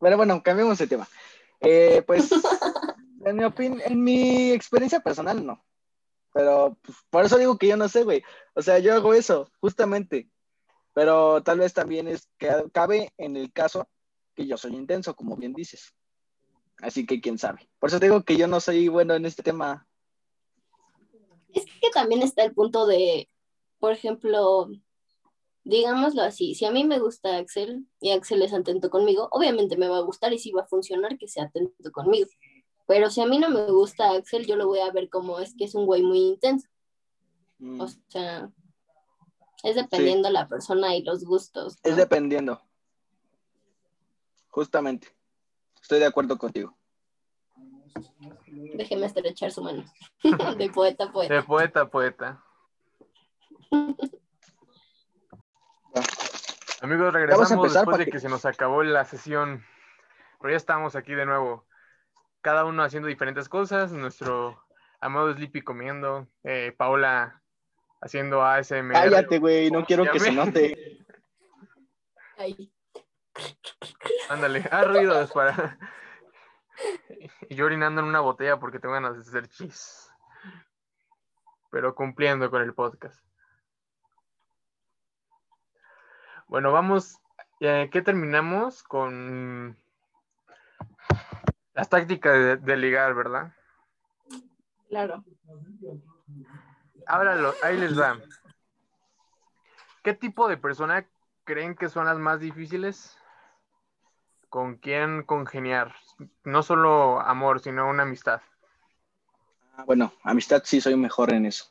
Pero bueno, cambiemos de tema. Eh, pues, en mi opin- en mi experiencia personal, no. Pero pues, por eso digo que yo no sé, güey. O sea, yo hago eso, justamente. Pero tal vez también es que cabe en el caso que yo soy intenso, como bien dices. Así que quién sabe. Por eso digo que yo no soy bueno en este tema. Es que también está el punto de, por ejemplo, digámoslo así, si a mí me gusta Axel y Axel es atento conmigo, obviamente me va a gustar y sí va a funcionar que sea atento conmigo. Pero si a mí no me gusta Axel, yo lo voy a ver como es que es un güey muy intenso. Mm, O sea, es dependiendo la persona y los gustos. ¿no? Es dependiendo. Justamente. Estoy de acuerdo contigo. Déjeme estrechar su mano. De poeta a poeta. De poeta a poeta. Amigos, regresamos después de que- que se nos acabó la sesión. Pero ya estamos aquí de nuevo. Cada uno haciendo diferentes cosas. Nuestro amado Sleepy comiendo. eh, Paola haciendo ASMR. Cállate, güey, no ¿Cómo quiero se que se note. Ay, Ándale, haz ruidos para. Y yo orinando en una botella porque tengo ganas de hacer chis. Pero cumpliendo con el podcast. Bueno, vamos. eh, ¿Qué terminamos? Con las tácticas de, de ligar, ¿verdad? claro. Ahora lo- ahí les va. ¿Qué tipo de persona creen que son las más difíciles? ¿Con quién congeniar? No solo amor, sino una amistad. Ah, Bueno, amistad sí soy mejor en eso.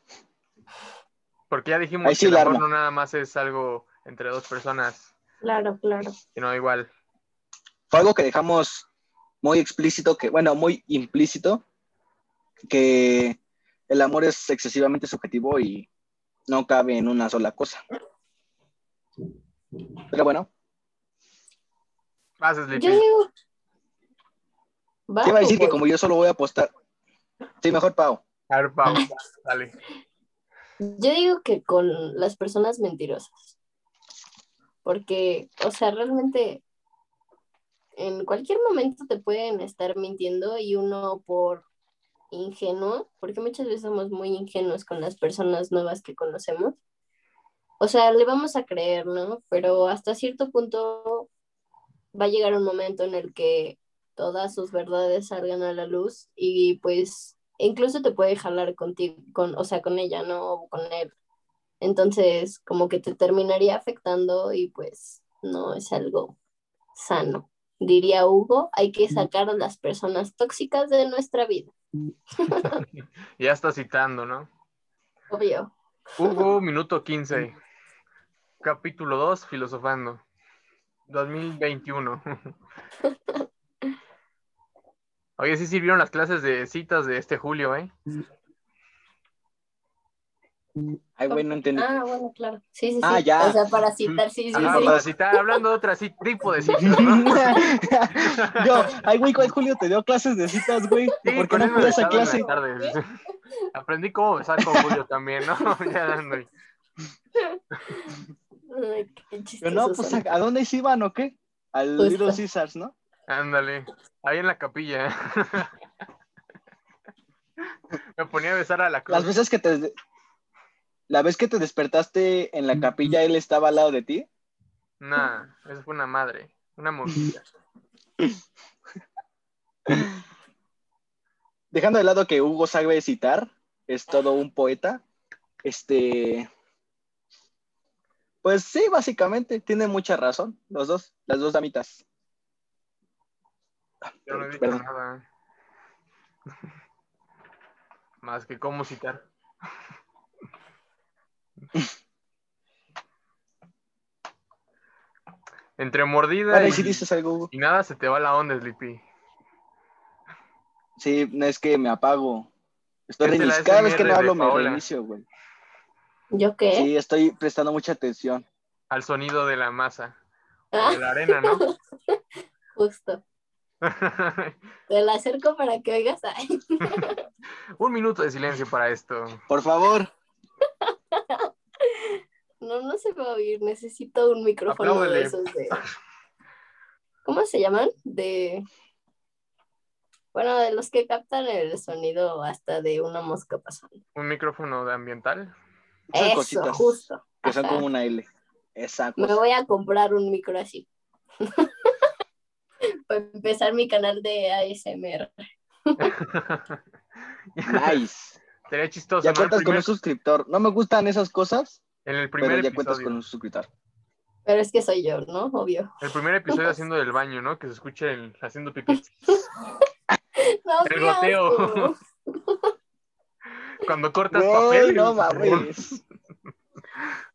Porque ya dijimos Ahí sí que el amor no nada más es algo entre dos personas, Claro, claro. sino igual. Fue algo que dejamos muy explícito, que, bueno, muy implícito, que el amor es excesivamente subjetivo y no cabe en una sola cosa. Pero bueno, Vas, Sleepy. Yo digo. Va, te iba a decir que pues, como yo solo voy a apostar. Sí, mejor Pau. A ver, Pau, dale. Yo digo que con las personas mentirosas. Porque, o sea, realmente en cualquier momento te pueden estar mintiendo y uno por ingenuo, porque muchas veces somos muy ingenuos con las personas nuevas que conocemos. O sea, le vamos a creer, ¿no? Pero hasta cierto punto va a llegar un momento en el que todas sus verdades salgan a la luz y pues incluso te puede jalar contigo, con, o sea, con ella, ¿no? O con él. Entonces, como que te terminaría afectando y pues no es algo sano. Diría Hugo, hay que sacar a las personas tóxicas de nuestra vida. Ya está citando, ¿no? Obvio. Hugo, minuto 15. Capítulo 2, filosofando. 2021. Oye, sí sirvieron las clases de citas de este julio, ¿eh? Ay, güey, no entendí. Ah, bueno, claro. Sí, sí, sí. Ah, ya. O sea, para citar, sí, sí, Ajá, sí. para citar, hablando de otro así, tipo de citas, ¿no? Yo, ay, güey, ¿cuál Julio te dio clases de citas, güey? Sí, ¿Por qué no fui a esa clase? tardes. Aprendí cómo besar con Julio también, ¿no? ya ando. Ay, qué chistosos no, pues. ¿a, a dónde se iban o qué? Al Justo. Little Caesars, ¿no? Ándale, ahí en la capilla. Me ponía a besar a la cruz. Las veces que te... La vez que te despertaste en la capilla, él estaba al lado de ti. Nah, eso fue una madre, una monjita. Dejando de lado que Hugo sabe citar, es todo un poeta. Este. Pues sí, básicamente, tiene mucha razón, los dos, las dos damitas. Yo no he dicho Perdón. nada. Más que cómo citar. Entre mordida Bueno, y, y si dices algo, Hugo. y nada se te va la onda, Sleepy. Sí, no es que me apago. Estoy Esta es la reinici- Cada vez que no hablo me reinicio, güey. ¿Yo qué? Sí, estoy prestando mucha atención. Al sonido de la masa. Ah, De la arena, ¿no? justo. Te la acerco para que oigas. Ay. Un minuto de silencio para esto. Por favor. No, no se va a oír. Necesito un micrófono Apláudele. de esos de. ¿Cómo se llaman? De. Bueno, de los que captan el sonido hasta de una mosca pasando. Un micrófono de ambiental. Esas Eso, cositas justo. que son como una L. Esa Me voy a comprar un micro así. Para empezar mi canal de ASMR. Nice. Sería chistoso, Ya cuentas con un suscriptor. No me gustan esas cosas, en el pero primer ya cuentas episodio. con un suscriptor. Pero es que soy yo, ¿no? Obvio. El primer episodio haciendo del baño, ¿no? Que se escuche el haciendo pipí. No, El goteo. Cuando cortas Güey, papel. no mames.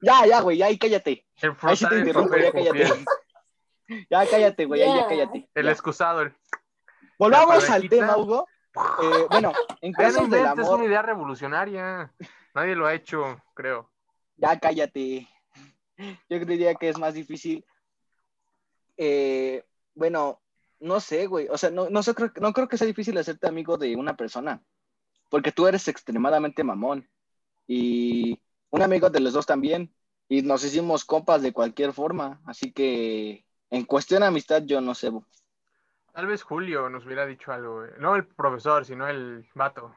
Ya, ya, güey, ya, ahí cállate. El Ahí sí te interrumpo, ya con cállate. Ya cállate, güey, ahí ya Ya. cállate. El Ya. excusado. el- Volvamos La al tema, Hugo. Eh, bueno, en Ya casos del inventes, es amor, una idea revolucionaria. Nadie lo ha hecho, creo. Ya cállate. Yo diría que es más difícil. Eh, bueno, no sé, güey. O sea, no, no, sé, creo, no creo que sea difícil hacerte amigo de una persona. Porque tú eres extremadamente mamón. Y un amigo de los dos también. Y nos hicimos compas de cualquier forma. Así que en cuestión de amistad, yo no sé. Tal vez Julio nos hubiera dicho algo. güey. No el profesor, sino el vato.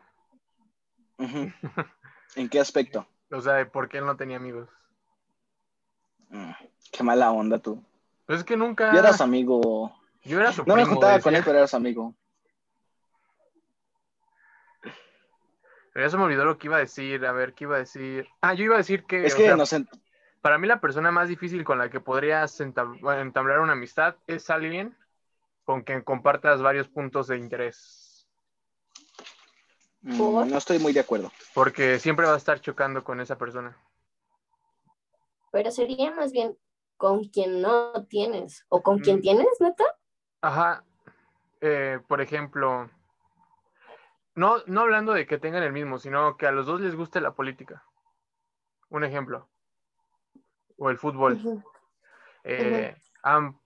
¿En qué aspecto? O sea, de por qué él no tenía amigos. Mm, Qué mala onda tú. Pues es que nunca. Yo era su amigo. Yo era su No me juntaba con él, pero era su amigo. Pero ya se me olvidó lo que iba a decir. A ver, ¿qué iba a decir? Ah, yo iba a decir que. Es que sea, nos, Para mí la persona más difícil con la que podrías entablar una amistad es alguien con quien compartas varios puntos de interés. Mm, ¿Por? no estoy muy de acuerdo. Porque siempre vas a estar chocando con esa persona. Pero sería más bien con quien no tienes o con quien Mm. tienes, neta. Ajá. Eh, por ejemplo, no, no hablando de que tengan el mismo, sino que a los dos les guste la política. Un ejemplo. O el fútbol. Eh, am-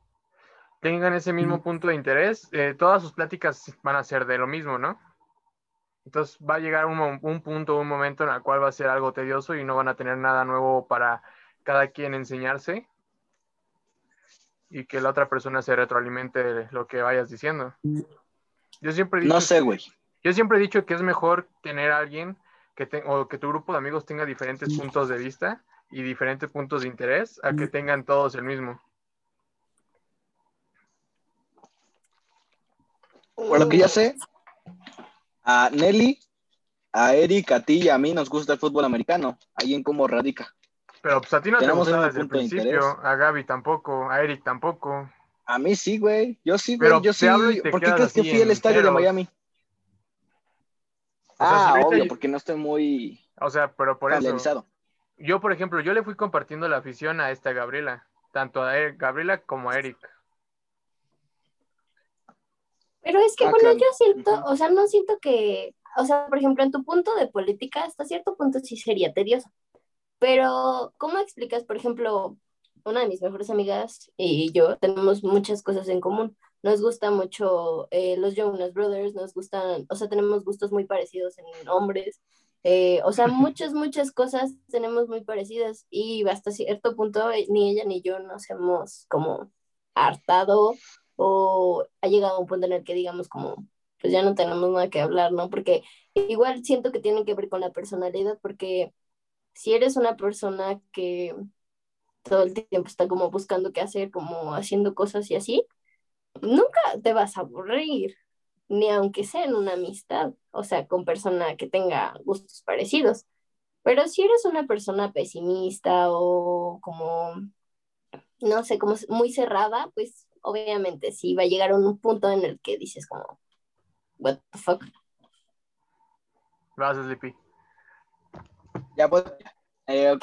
tengan ese mismo punto de interés, eh, todas sus pláticas van a ser de lo mismo, ¿no? Entonces va a llegar un, punto, un momento en el cual va a ser algo tedioso y no van a tener nada nuevo para cada quien enseñarse y que la otra persona se retroalimente de lo que vayas diciendo. Yo siempre he dicho No sé, que- güey. yo siempre he dicho que es mejor tener a alguien que te- o que tu grupo de amigos tenga diferentes puntos de vista y diferentes puntos de interés a que tengan todos el mismo. Por lo que ya sé, a Nelly, a Eric, a ti y a mí nos gusta el fútbol americano. Ahí en cómo radica. Pero pues a ti no te Tenemos gustaba un desde el de principio, a Gaby tampoco, a Eric tampoco. A mí sí, güey. Yo sí, güey. Yo te sí. hablo y te ¿Por qué crees que fui al estadio de. Miami? O sea, Ah, obvio, porque no estoy muy O sea, pero por eso, yo por ejemplo, yo le fui compartiendo la afición a esta Gabriela, tanto a Gabriela como a Eric. Pero es que, Ah, bueno, claro. yo siento, Ujú. o sea, no siento que, o sea, por ejemplo, en tu punto de política, hasta cierto punto sí sería tedioso. Pero, ¿cómo explicas, por ejemplo, una de mis mejores amigas y yo tenemos muchas cosas en común? Nos gusta mucho eh, los Jonas Brothers, nos gustan, o sea, tenemos gustos muy parecidos en hombres. eh, o sea, muchas, muchas cosas tenemos muy parecidas y hasta cierto punto eh, ni ella ni yo nos hemos como hartado o ha llegado a un punto en el que digamos como, pues ya no tenemos nada que hablar, ¿no? Porque igual siento que tiene que ver con la personalidad, porque si eres una persona que todo el tiempo está como buscando qué hacer, como haciendo cosas y así, nunca te vas a aburrir, ni aunque sea en una amistad, o sea, con persona que tenga gustos parecidos. Pero si eres una persona pesimista o como, no sé, como muy cerrada, pues obviamente sí va a llegar a un punto en el que dices como, what the fuck. Vas, Sleepy. Ya, pues, eh,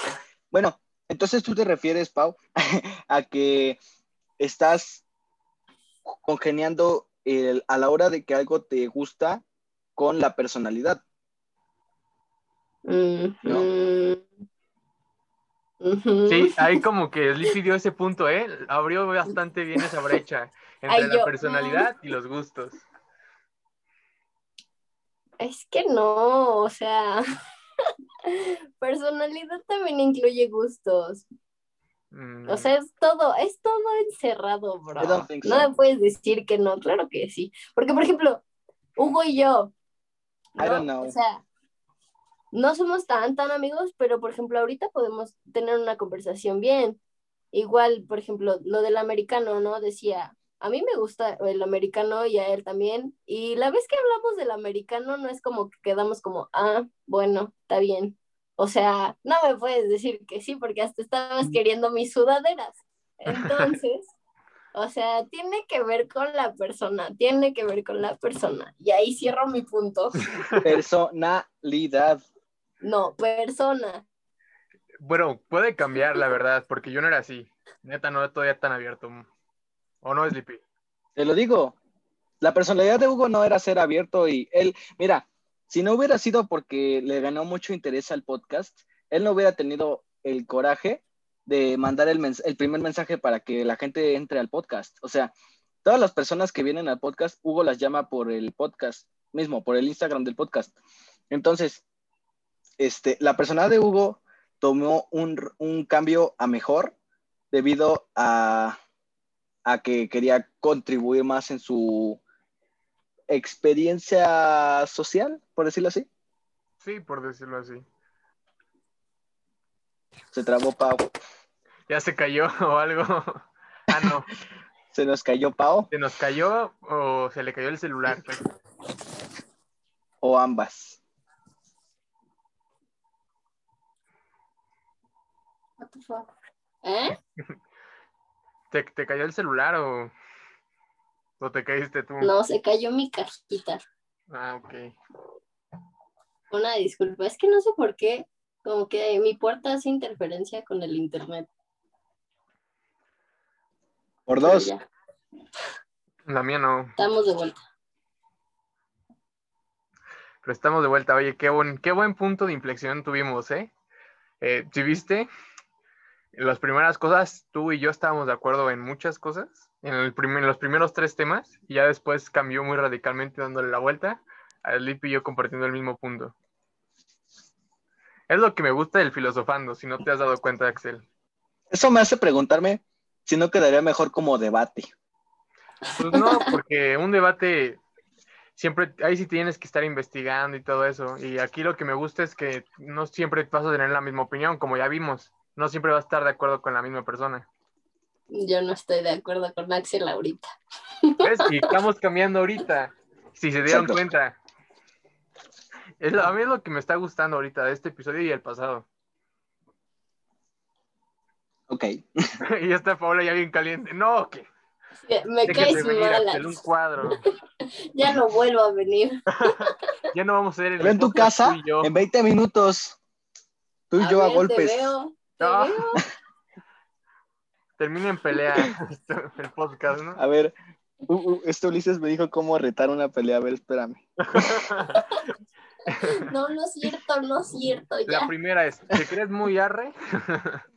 bueno, entonces tú te refieres, Pau, a que estás congeniando el- a la hora de que algo te gusta con la personalidad. Mm, No. mm, Sí, ahí como que Sleepy dio ese punto, ¿eh? Abrió bastante bien esa brecha entre Ay, la yo, personalidad y los gustos. Es que no, o sea, personalidad también incluye gustos. Mm, O sea, es todo, es todo encerrado, bro. I don't think No me puedes decir que no, claro que sí. Porque, por ejemplo, Hugo y yo, I don't know. O sea, no somos tan, tan amigos, pero, por ejemplo, ahorita podemos tener una conversación bien. Igual, por ejemplo, lo del americano, ¿no? Decía, a mí me gusta el americano y a él también. Y la vez que hablamos del americano, no es como que quedamos como, ah, bueno, está bien. O sea, no me puedes decir que sí, porque hasta estabas queriendo mis sudaderas. Entonces, o sea, tiene que ver con la persona, tiene que ver con la persona. Y ahí cierro mi punto. Personalidad. No, persona. Bueno, puede cambiar, la verdad, porque yo no era así. Neta, no todavía tan abierto. ¿O no, Sleepy? Te lo digo. La personalidad de Hugo no era ser abierto y él, mira, si no hubiera sido porque le ganó mucho interés al podcast, él no hubiera tenido el coraje de mandar el, el primer mensaje para que la gente entre al podcast. O sea, todas las personas que vienen al podcast, Hugo las llama por el podcast mismo, por el Instagram del podcast. Entonces, este, la personalidad de Hugo tomó un, un cambio a mejor debido a, a, que quería contribuir más en su experiencia social, por decirlo así. Sí, por decirlo así. Se trabó Pau. Ya se cayó o algo. Ah, no. ¿Se nos cayó Pau? ¿Se nos cayó o se le cayó el celular? O ambas. The fuck? ¿Eh? ¿Te, ¿Te, cayó el celular o, o te caíste tú? No, se cayó mi cajita. Ah, ok. Una disculpa, es que no sé por qué, como que mi puerta hace interferencia con el internet. Por dos. Ya, La mía no. estamos de vuelta. Pero estamos de vuelta. Oye, qué buen, qué buen punto de inflexión tuvimos, ¿eh? eh si viste? Las primeras cosas, tú y yo estábamos de acuerdo en muchas cosas, en, el prim- en los primeros tres temas, y ya después cambió muy radicalmente dándole la vuelta, a Lip y yo compartiendo el mismo punto. Es lo que me gusta del filosofando, si no te has dado cuenta, Axel. Eso me hace preguntarme si no quedaría mejor como debate. Pues no, porque un debate siempre, ahí sí tienes que estar investigando y todo eso. Y aquí lo que me gusta es que no siempre vas a tener la misma opinión, como ya vimos. No siempre vas a estar de acuerdo con la misma persona. Yo no estoy de acuerdo con Axel ahorita. ¿Ves? Y estamos cambiando ahorita, si se dieron Exacto. cuenta. Es lo- a mí es lo que me está gustando ahorita de este episodio y el pasado. Ok. y ya está Paola ya bien caliente. No, que Me caes hacer un cuadro. Ya no vuelvo a venir. Ya no vamos a hacer el Ven tu casa en 20 minutos. Tú y A yo a golpes. Te veo, No. Termina en pelea el podcast, ¿no? A ver, uh, uh, este Ulises me dijo cómo retar una pelea. A ver, espérame. No, no es cierto, no es cierto. La Ya. primera es, ¿te crees muy arre?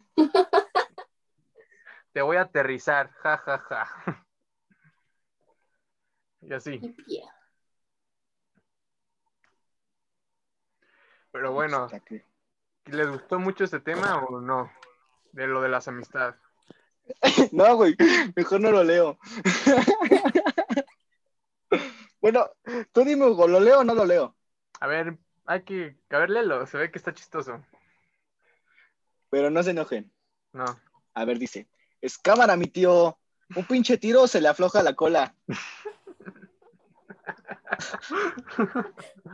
Te voy a aterrizar, ja, ja, ja. Y así. Pero bueno, ¿les gustó mucho este tema o no? De lo de las amistades. No, güey, mejor no lo leo. bueno, tú dime, Hugo, ¿lo leo o no lo leo? A ver, hay que, a ver, léelo, se ve que está chistoso. Pero no se enojen. No. A ver, dice, es cámara, mi tío. Un pinche tiro se le afloja la cola.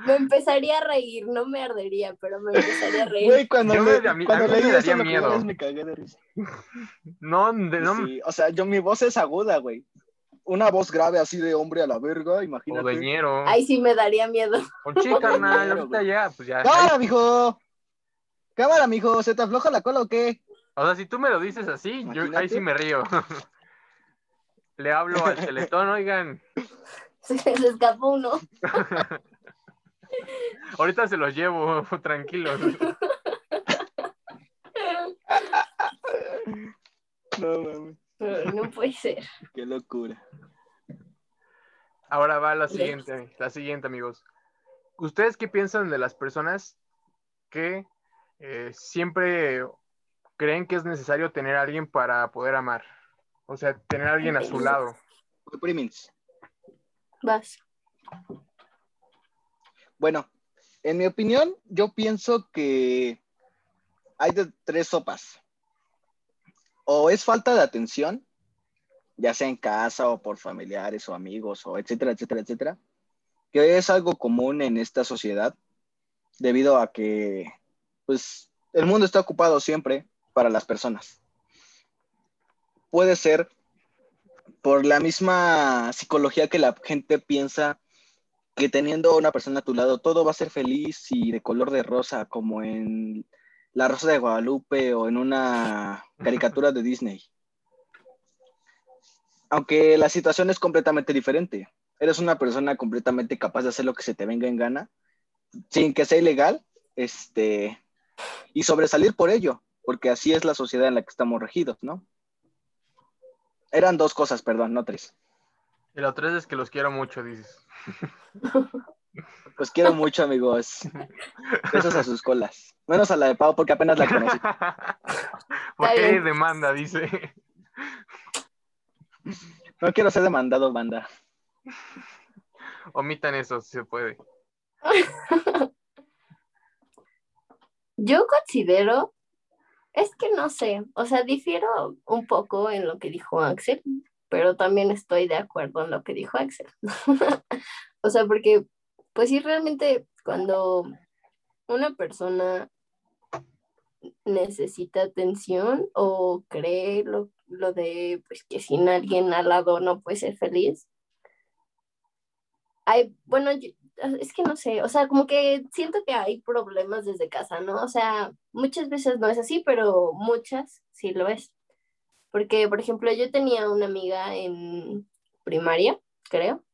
Me empezaría a reír, no me ardería, pero me empezaría a reír. Güey, cuando, Yo le, me- a mí- cuando a mí me leí daría eso, miedo. vez me cagué de risa. No, de- no, Sí, o sea, yo mi voz es aguda, güey. Una voz grave así de hombre a la verga, o imagínate. deñero. Ay, sí me daría miedo. Carnal, Deñero, ahorita ya, pues ya. ¡Cámara, mijo! ¡Cámara, mijo! ¿Se te afloja la cola o qué? O sea, si tú me lo dices así, yo ahí Imagínate. sí me río. Le hablo al teletón, oigan, Se les escapó uno. ahorita se los llevo, tranquilos. No, mames. Ay, No puede ser. Qué locura. Ahora va la siguiente, la siguiente, amigos. ¿Ustedes qué piensan de las personas que eh, siempre creen que es necesario tener a alguien para poder amar? O sea, tener a alguien a su lado. Primins. Vas. Bueno, en mi opinión, yo pienso que hay de tres sopas. O es falta de atención, ya sea en casa o por familiares o amigos o etcétera, etcétera, etcétera, que es algo común en esta sociedad debido a que, pues, el mundo está ocupado siempre para las personas. Puede ser por la misma psicología que la gente piensa que teniendo una persona a tu lado todo va a ser feliz y de color de rosa, como en La Rosa de Guadalupe o en una caricatura de Disney. Aunque la situación es completamente diferente. eres una persona completamente capaz de hacer lo que se te venga en gana, sin que sea ilegal, este, y sobresalir por ello, porque así es la sociedad en la que estamos regidos, ¿no? Eran dos cosas, perdón, no tres. Y la tres es que los quiero mucho, dices. Los quiero mucho, amigos. Besos a sus colas. Menos a la de Pau, porque apenas la conocí. ¿Por qué demanda? Dice. No quiero ser demandado, banda. Omitan eso si se puede. Yo considero, es que no sé, o sea, difiero un poco en lo que dijo Axel, pero también estoy de acuerdo en lo que dijo Axel. o sea, porque, pues sí, realmente cuando una persona necesita atención o cree lo, lo de pues, que sin alguien al lado no puede ser feliz, hay, bueno, yo- es que no sé, o sea, como que siento que hay problemas desde casa, ¿no? O sea, muchas veces no es así, pero muchas sí lo es. Porque, por ejemplo, yo tenía una amiga en primaria, creo,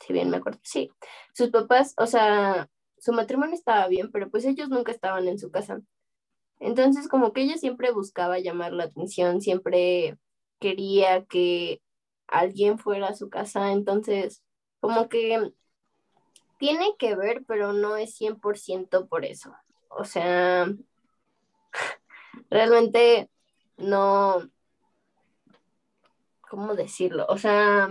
si bien me acuerdo, sí. Sus papás, o sea, su matrimonio estaba bien, pero pues ellos nunca estaban en su casa. Entonces, como que ella siempre buscaba llamar la atención, siempre quería que alguien fuera a su casa, entonces, como que tiene que ver, pero no es 100% por eso. O sea, realmente no, ¿cómo decirlo? O sea,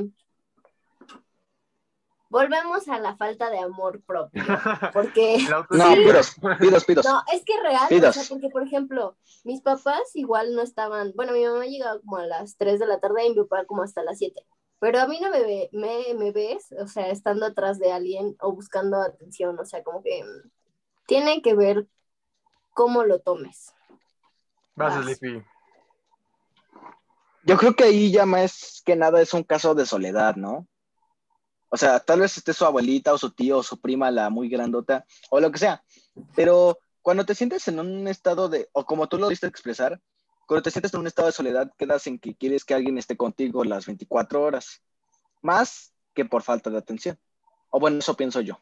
volvemos a la falta de amor propio, porque... No, pidos, pidos, pidos. No, es que real, o Pidos. sea, porque por ejemplo, mis papás igual no estaban, bueno, mi mamá llegaba como a las 3 de la tarde y mi papá como hasta las 7, pero a mí no me, ve, me, me ves, o sea, estando atrás de alguien o buscando atención, o sea, como que mm, tiene que ver cómo lo tomes. Vas, Vas. Sleepy. Yo creo que ahí ya más que nada es un caso de soledad, ¿no? O sea, tal vez esté su abuelita o su tío o su prima, la muy grandota, o lo que sea. Pero cuando te sientes en un estado de, o como tú lo diste a expresar, cuando te sientes en un estado de soledad, quedas en que quieres que alguien esté contigo las 24 horas, más que por falta de atención. O bueno, eso pienso yo.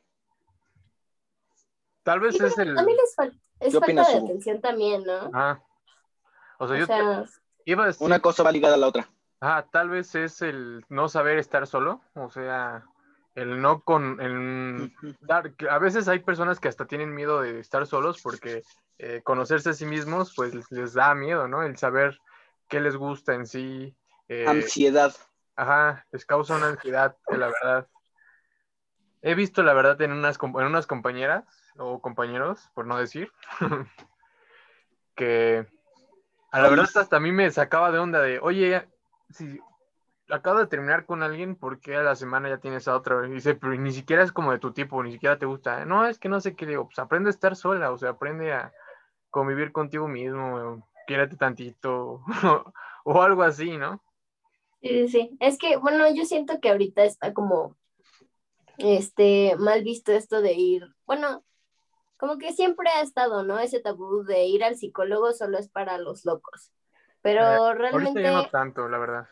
Tal vez Sí, es el. A mí les fal- es ¿Qué falta opinas, de Hugo? atención también, ¿no? Ah. O sea, O yo te- sea, iba a decir. Una cosa va ligada a la otra. Ah, tal vez es el no saber estar solo. O sea, el no con. el dar- que a veces hay personas que hasta tienen miedo de estar solos porque eh, conocerse a sí mismos, pues les- les da miedo, ¿no? El saber qué les gusta en sí. eh, Ansiedad. Ajá, les causa una ansiedad, la verdad. He visto, la verdad, en unas, en unas compañeras o compañeros, por no decir, que a la verdad hasta a mí me sacaba de onda de, oye, si acabo de terminar con alguien, ¿por qué a la semana ya tienes a otra? Y dice, pero ni siquiera es como de tu tipo, ni siquiera te gusta. No, es que no sé qué digo, pues aprende a estar sola, o sea, aprende a convivir contigo mismo, quiérete tantito, o algo así, ¿no? Sí, sí, sí. Es que, bueno, yo siento que ahorita está como, este, mal visto esto de ir, bueno, como que siempre ha estado, ¿no? Ese tabú de ir al psicólogo solo es para los locos. Pero Ahorita realmente, ya no tanto, la verdad.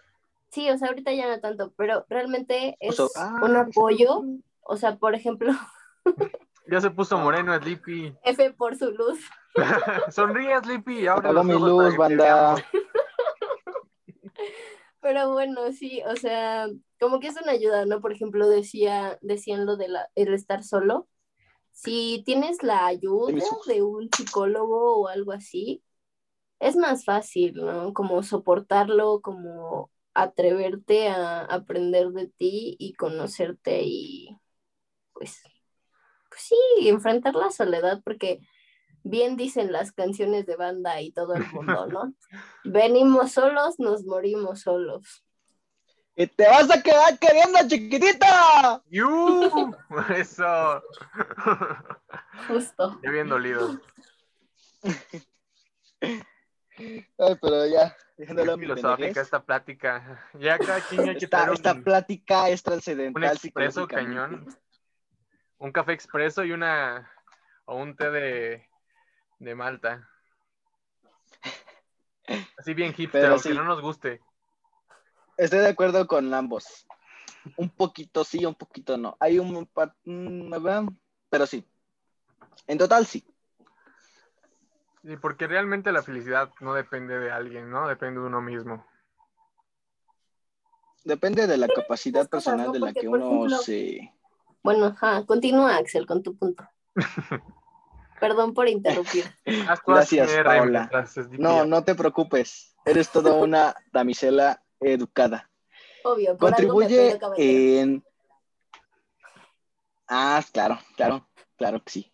Sí, o sea, ahorita ya no tanto, pero realmente es sea, ah, un apoyo, o sea, por ejemplo, Ya se puso moreno Sleepy. F por su luz. Sonríe, Sleepy. Los mi luz, banda. Pero bueno, sí, o sea, como que es una ayuda, ¿no? Por ejemplo, decía, decían lo de la, el estar solo. Si tienes la ayuda de un psicólogo o algo así, es más fácil, ¿no? Como soportarlo, como atreverte a aprender de ti y conocerte y pues, pues sí, enfrentar la soledad, porque bien dicen las canciones de banda y todo el mundo, ¿no? Venimos solos, nos morimos solos. ¡Y te vas a quedar queriendo, chiquitita! ¡Yu! Eso. Justo. Ya bien dolido. Ay, pero ya, mi filosófica esta plática. Ya cada quien hay que Esta, esta un, plática es un trascendental expreso psicológicamente. cañón. Un café expreso y una. O un té de. de Malta. Así bien hipster, Pero aunque sí. no nos guste. Estoy de acuerdo con ambos. un poquito sí, un poquito no. Hay un, mm, pero sí. En total sí. Sí, porque realmente la felicidad no depende de alguien, ¿no? Depende de uno mismo. Depende de la capacidad personal de la que uno se... Bueno, ajá, continúa Axel con tu punto. Perdón por interrumpir. Gracias, Paula. No, no te preocupes. Eres toda una damisela educada. Obvio. Contribuye en... Ah, claro, claro, claro que sí.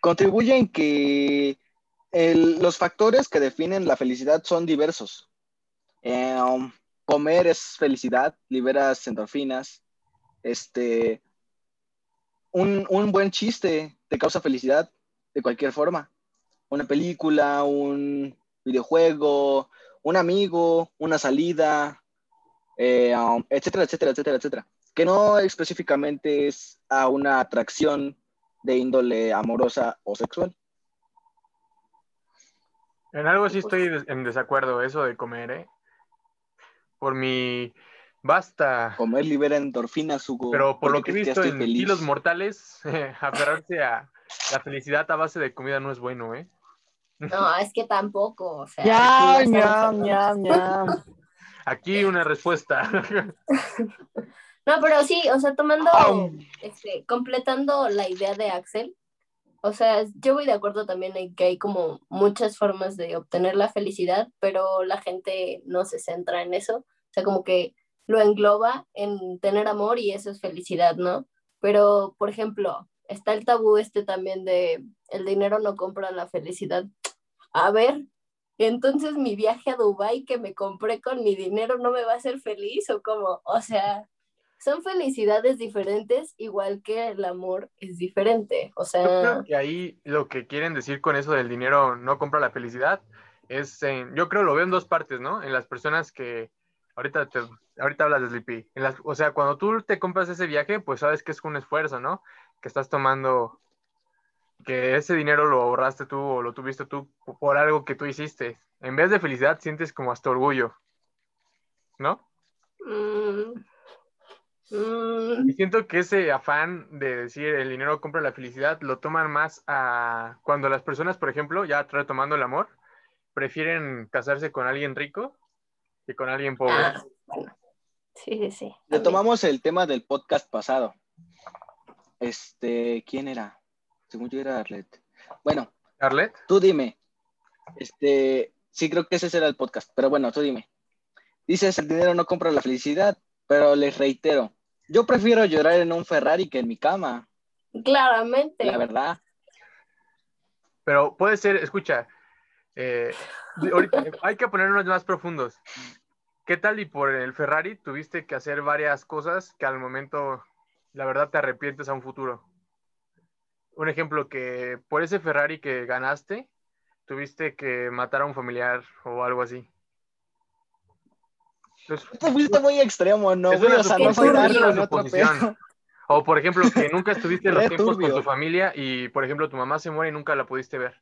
Contribuye en que los factores que definen la felicidad son diversos. Eh, comer es felicidad, liberas endorfinas. Este, un, un, buen chiste te causa felicidad de cualquier forma. Una película, un videojuego, un amigo, una salida, eh, um, etcétera, etcétera, etcétera, etcétera. Que no específicamente es a una atracción de índole amorosa o sexual. En algo sí estoy en desacuerdo, eso de comer, ¿eh? Por mi basta. Comer libera endorfinas, Hugo. Pero por lo que he visto en kilos mortales, aferrarse a la felicidad a base de comida no es bueno, ¿eh? No, es que tampoco. O sea, ya, ya, ya, Aquí una respuesta. no, pero sí, o sea, tomando, este, completando la idea de Axel, o sea, yo voy de acuerdo también en que hay como muchas formas de obtener la felicidad, pero la gente no se centra en eso. O sea, como que lo engloba en tener amor y eso es felicidad, ¿no? Pero, por ejemplo, está el tabú este también de el dinero no compra la felicidad. A ver, entonces mi viaje a Dubai que me compré con mi dinero no me va a hacer feliz o como, o sea, son felicidades diferentes, igual que el amor es diferente. O sea. Yo creo que ahí lo que quieren decir con eso del dinero no compra la felicidad es, yo creo lo veo en dos partes, ¿no? En las personas que ahorita te, ahorita hablas de Sleepy. En las, o sea, cuando tú te compras ese viaje, pues sabes que es un esfuerzo, ¿no? Que estás tomando, que ese dinero lo ahorraste tú o lo tuviste tú por algo que tú hiciste. En vez de felicidad, sientes como hasta orgullo, ¿no? Mm. Y siento que ese afán de decir el dinero compra la felicidad lo toman más a cuando las personas, por ejemplo, ya retomando el amor, prefieren casarse con alguien rico que con alguien pobre. Ah, sí, sí, sí. Retomamos el tema del podcast pasado. Este, ¿quién era? Según yo era Arlet. Bueno. ¿Arlet? Tú dime. Este, sí creo que ese será el podcast, pero bueno, tú dime. Dices, el dinero no compra la felicidad, pero les reitero, yo prefiero llorar en un Ferrari que en mi cama. Claramente. La verdad. Pero puede ser, escucha, eh, hay que ponernos más profundos. ¿Qué tal y por el Ferrari tuviste que hacer varias cosas que al momento, la verdad, te arrepientes a un futuro? Un ejemplo que por ese Ferrari que ganaste, tuviste que matar a un familiar o algo así. Te fuiste muy extremo, ¿no? O sea, no soy O, por ejemplo, que nunca estuviste los tiempos con tu familia y, por ejemplo, tu mamá se muere y nunca la pudiste ver.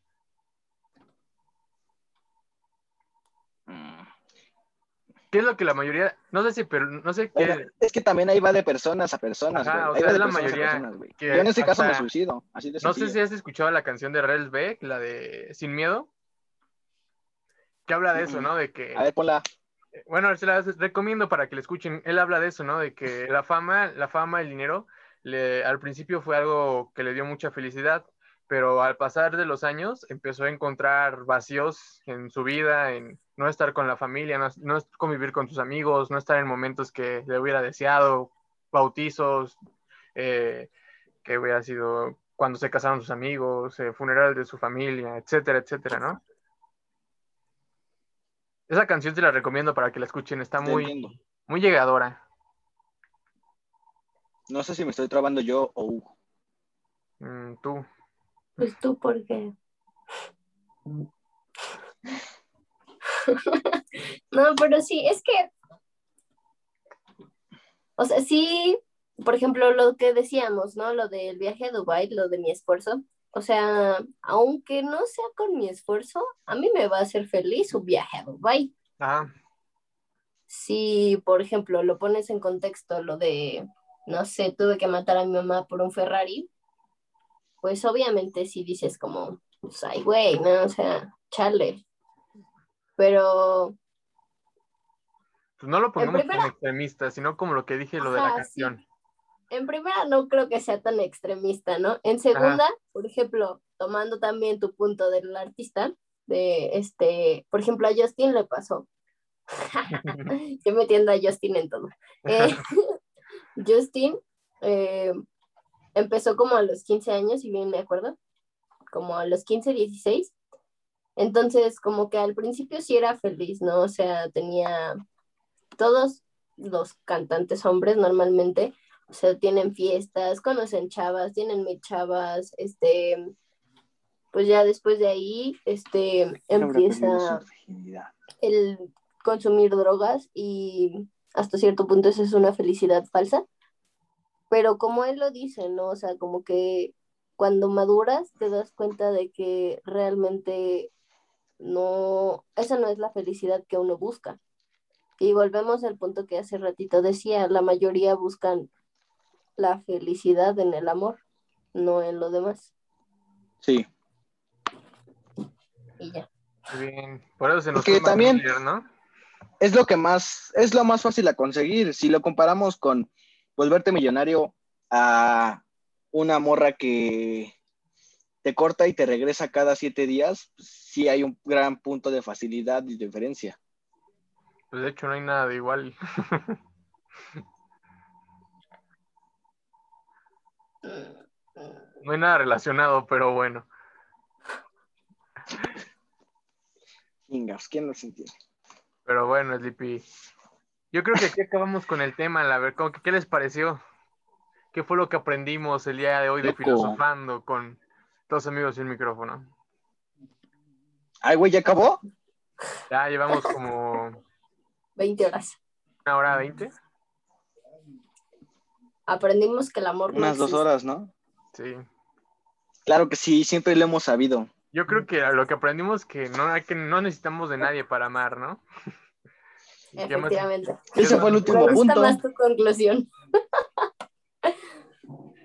Mm. ¿Qué es lo que la mayoría, no sé si, pero no sé qué. Es que también ahí va de personas a personas. Ajá, o sea, es la mayoría. Yo en ese caso me suicido. Así de no sé si has escuchado la canción de Rels Beck, la de Sin Miedo. Que habla de eso, ¿no? De que. A ver, ponla. Bueno, se las recomiendo para que le escuchen. Él habla de eso, ¿no? De que la fama, la fama, el dinero, le, al principio fue algo que le dio mucha felicidad, pero al pasar de los años empezó a encontrar vacíos en su vida, en no estar con la familia, no, convivir con sus amigos, no estar en momentos que le hubiera deseado, bautizos, eh, que hubiera sido cuando se casaron sus amigos, eh, funeral de su familia, etcétera, etcétera, ¿no? Esa canción te la recomiendo para que la escuchen, está muy, muy llegadora. No sé si me estoy trabando yo o Hugo. Mm, tú. Pues tú, ¿por qué? no, pero sí, es que. O sea, sí, por ejemplo, lo que decíamos, ¿no? Lo del viaje a Dubai, lo de mi esfuerzo. O sea, aunque no sea con mi esfuerzo, a mí me va a hacer feliz su viaje a Dubai. Ah. si, por ejemplo, lo pones en contexto, lo de, no sé, tuve que matar a mi mamá por un Ferrari, pues obviamente si dices como, pues, ay, güey, no, o sea, chale. Pero... Pues no lo ponemos como extremista, sino como lo que dije, lo de la canción. En primera no creo que sea tan extremista, ¿no? En segunda, por ejemplo, tomando también tu punto del artista, de este, por ejemplo, a Justin le pasó. Estoy metiendo a Justin en todo. Eh, Justin eh, empezó como a los 15 años, si bien me acuerdo, como a los 15, 16. Entonces, como que al principio sí era feliz, ¿no? O sea, tenía todos los cantantes hombres normalmente, o sea, tienen fiestas, conocen chavas, tienen mil chavas, este, pues ya después de ahí, este, empieza el consumir drogas y hasta cierto punto eso es una felicidad falsa. Pero como él lo dice, ¿no? O sea, como que cuando maduras te das cuenta de que realmente no, esa no es la felicidad que uno busca. Y volvemos al punto que hace ratito decía, la mayoría buscan la felicidad en el amor, no en lo demás. Sí. Y ya. Bien, por eso se nos Porque también ¿no? es lo que más, es lo más fácil a conseguir. Si lo comparamos con volverte millonario a una morra que te corta y te regresa cada siete días, pues sí hay un gran punto de facilidad y diferencia. Pues de hecho no hay nada de igual. no hay nada relacionado, pero bueno. Ingas, ¿quién lo sintió? Pero bueno, Sleepy. Yo creo que aquí acabamos con el tema, la ver, ¿qué les pareció? ¿Qué fue lo que aprendimos el día de hoy de filosofando con todos amigos sin micrófono? Ay, güey, ¿ya acabó? Ya llevamos como 20 horas. ¿Una hora 20? Aprendimos que el amor no Unas dos horas, ¿no? Sí. Claro que sí, siempre lo hemos sabido. Yo creo que lo que aprendimos que no, que no necesitamos de nadie para amar, ¿no? Efectivamente. Ese fue el último Me gusta más tu conclusión.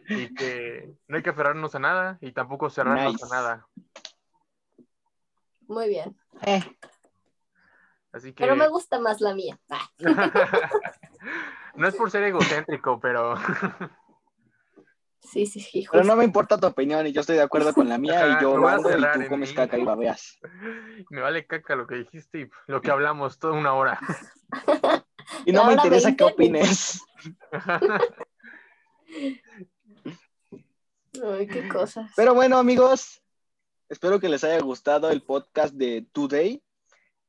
Y que no hay que aferrarnos a nada y tampoco cerrarnos a nada. Muy bien. Eh. Así que... Pero me gusta más la mía. no es por ser egocéntrico, pero... Sí, sí, sí. Pero no me importa tu opinión y yo estoy de acuerdo con la mía y yo lo y tú comes caca y babeas. Me vale caca lo que dijiste y lo que hablamos toda una hora. y no me interesa qué opines. Ay, qué cosas. Pero bueno, amigos, espero que les haya gustado el podcast de Today.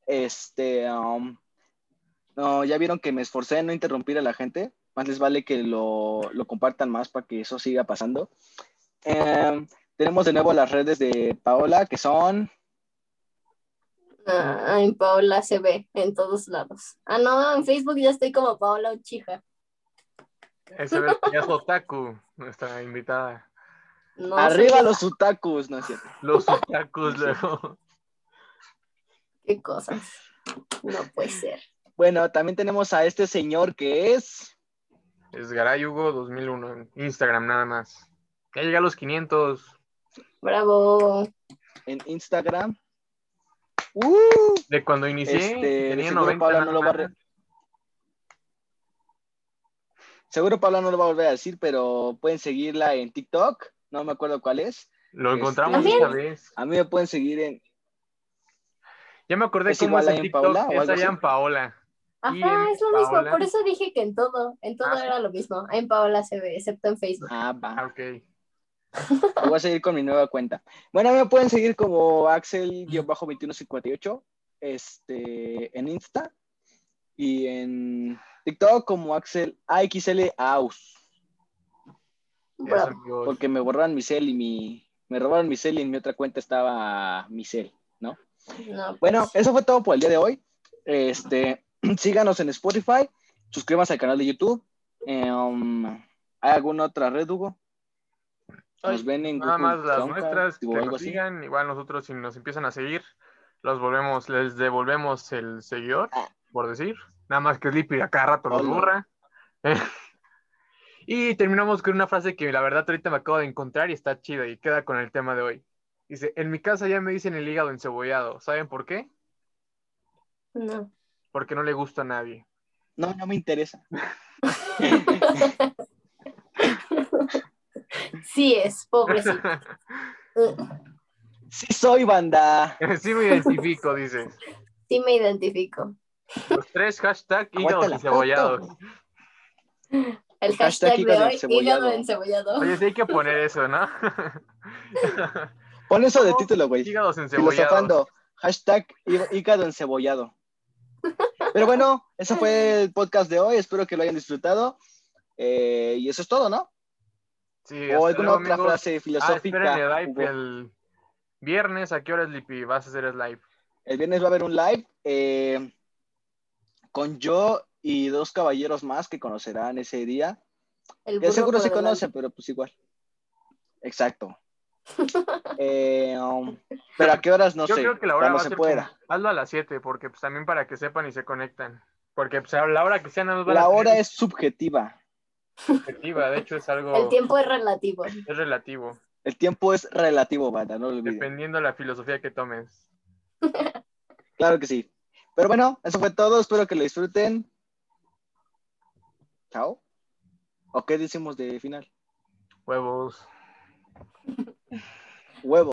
Este, um, no, ya vieron que me esforcé en no interrumpir a la gente más les vale que lo, compartan más para que eso siga pasando. Em, tenemos de nuevo las redes de Paola, que son... Ah, en Paola se ve en todos lados. Ah, no, en Facebook ya estoy como Paola Uchija. Ese es Otaku, nuestra invitada. Arriba los otakus, ¿no es cierto? Los otakus luego. Qué cosas. No puede ser. Bueno, también tenemos a este señor que es... Es Garay Hugo 2001 en Instagram nada más. Ya llega a los 500. Bravo. En Instagram. Uh, de cuando inicié, este, tenía 90. no lo va a Seguro Paula no lo va a volver a decir, pero pueden seguirla en TikTok. No me acuerdo cuál es. Lo este, encontramos esta vez. A mí me pueden seguir en. Ya me acordé cómo es en TikTok. Paola, es en Paola. Ajá, es lo mismo, por eso dije que en todo, en todo ah, era lo mismo. En Paola se ve, excepto en Facebook. Ah, va. Ah, ok. voy a seguir con mi nueva cuenta. Bueno, me pueden seguir como Axel-2158 este, en Insta y en TikTok como Axel AXL Aus. Porque me borraron mi cel y mi. Me robaron mi cel y en mi otra cuenta estaba mi cel, ¿no? no Bueno, pues. eso fue todo por el día de hoy. Este, síganos en Spotify, suscríbanse al canal de YouTube. Eh, um, ¿Hay alguna otra red, Hugo? Nos ven en Nada más las nuestras, que nos sigan. Igual nosotros, si nos empiezan a seguir, los volvemos, les devolvemos el seguidor, ah. por decir. Nada más que Sleepy a cada rato los Hola. borra. y terminamos con una frase que la verdad ahorita me acabo de encontrar y está chida y queda con el tema de hoy. Dice, en mi casa ya me dicen el hígado encebollado. ¿Saben por qué? No. Porque no le gusta a nadie. No, no me interesa. Sí es, pobrecito. Sí soy banda. sí me identifico, dice. Sí me identifico. Los tres hashtag hígados encebollados. El Hashtag hashtag, de hígado hoy, encebollado. hígado encebollado. Oye, sí hay que poner eso, ¿no? Pon eso de título, güey. hígados encebollados. Filosofando. Hashtag hí- hígado encebollado. Pero bueno, ese fue el podcast de hoy. Espero que lo hayan disfrutado. Eh, y eso es todo, ¿no? Sí, O alguna luego, otra amigos. frase Ah, filosófica. esperen el live Hugo. el viernes. ¿A qué hora, Lippy? Vas a hacer el live. El viernes va a haber un live eh, con yo y dos caballeros más que conocerán ese día. El Que seguro se conocen, pero pues igual. Exacto. Eh, um, pero a qué horas no Yo sé. creo que la hora cuando va a se ser pueda. como- hazlo a las 7, porque pues también para que sepan y se conectan. Porque pues a la hora que sea no nos van La a hora es subjetiva. subjetiva, de hecho es algo El tiempo es relativo. es relativo, El tiempo es relativo, banda, no lo dependiendo de la filosofía que tomes. Claro que sí. Pero bueno, eso fue todo. Espero que lo disfruten. Chao. ¿O qué decimos de final? Huevos. Huevo.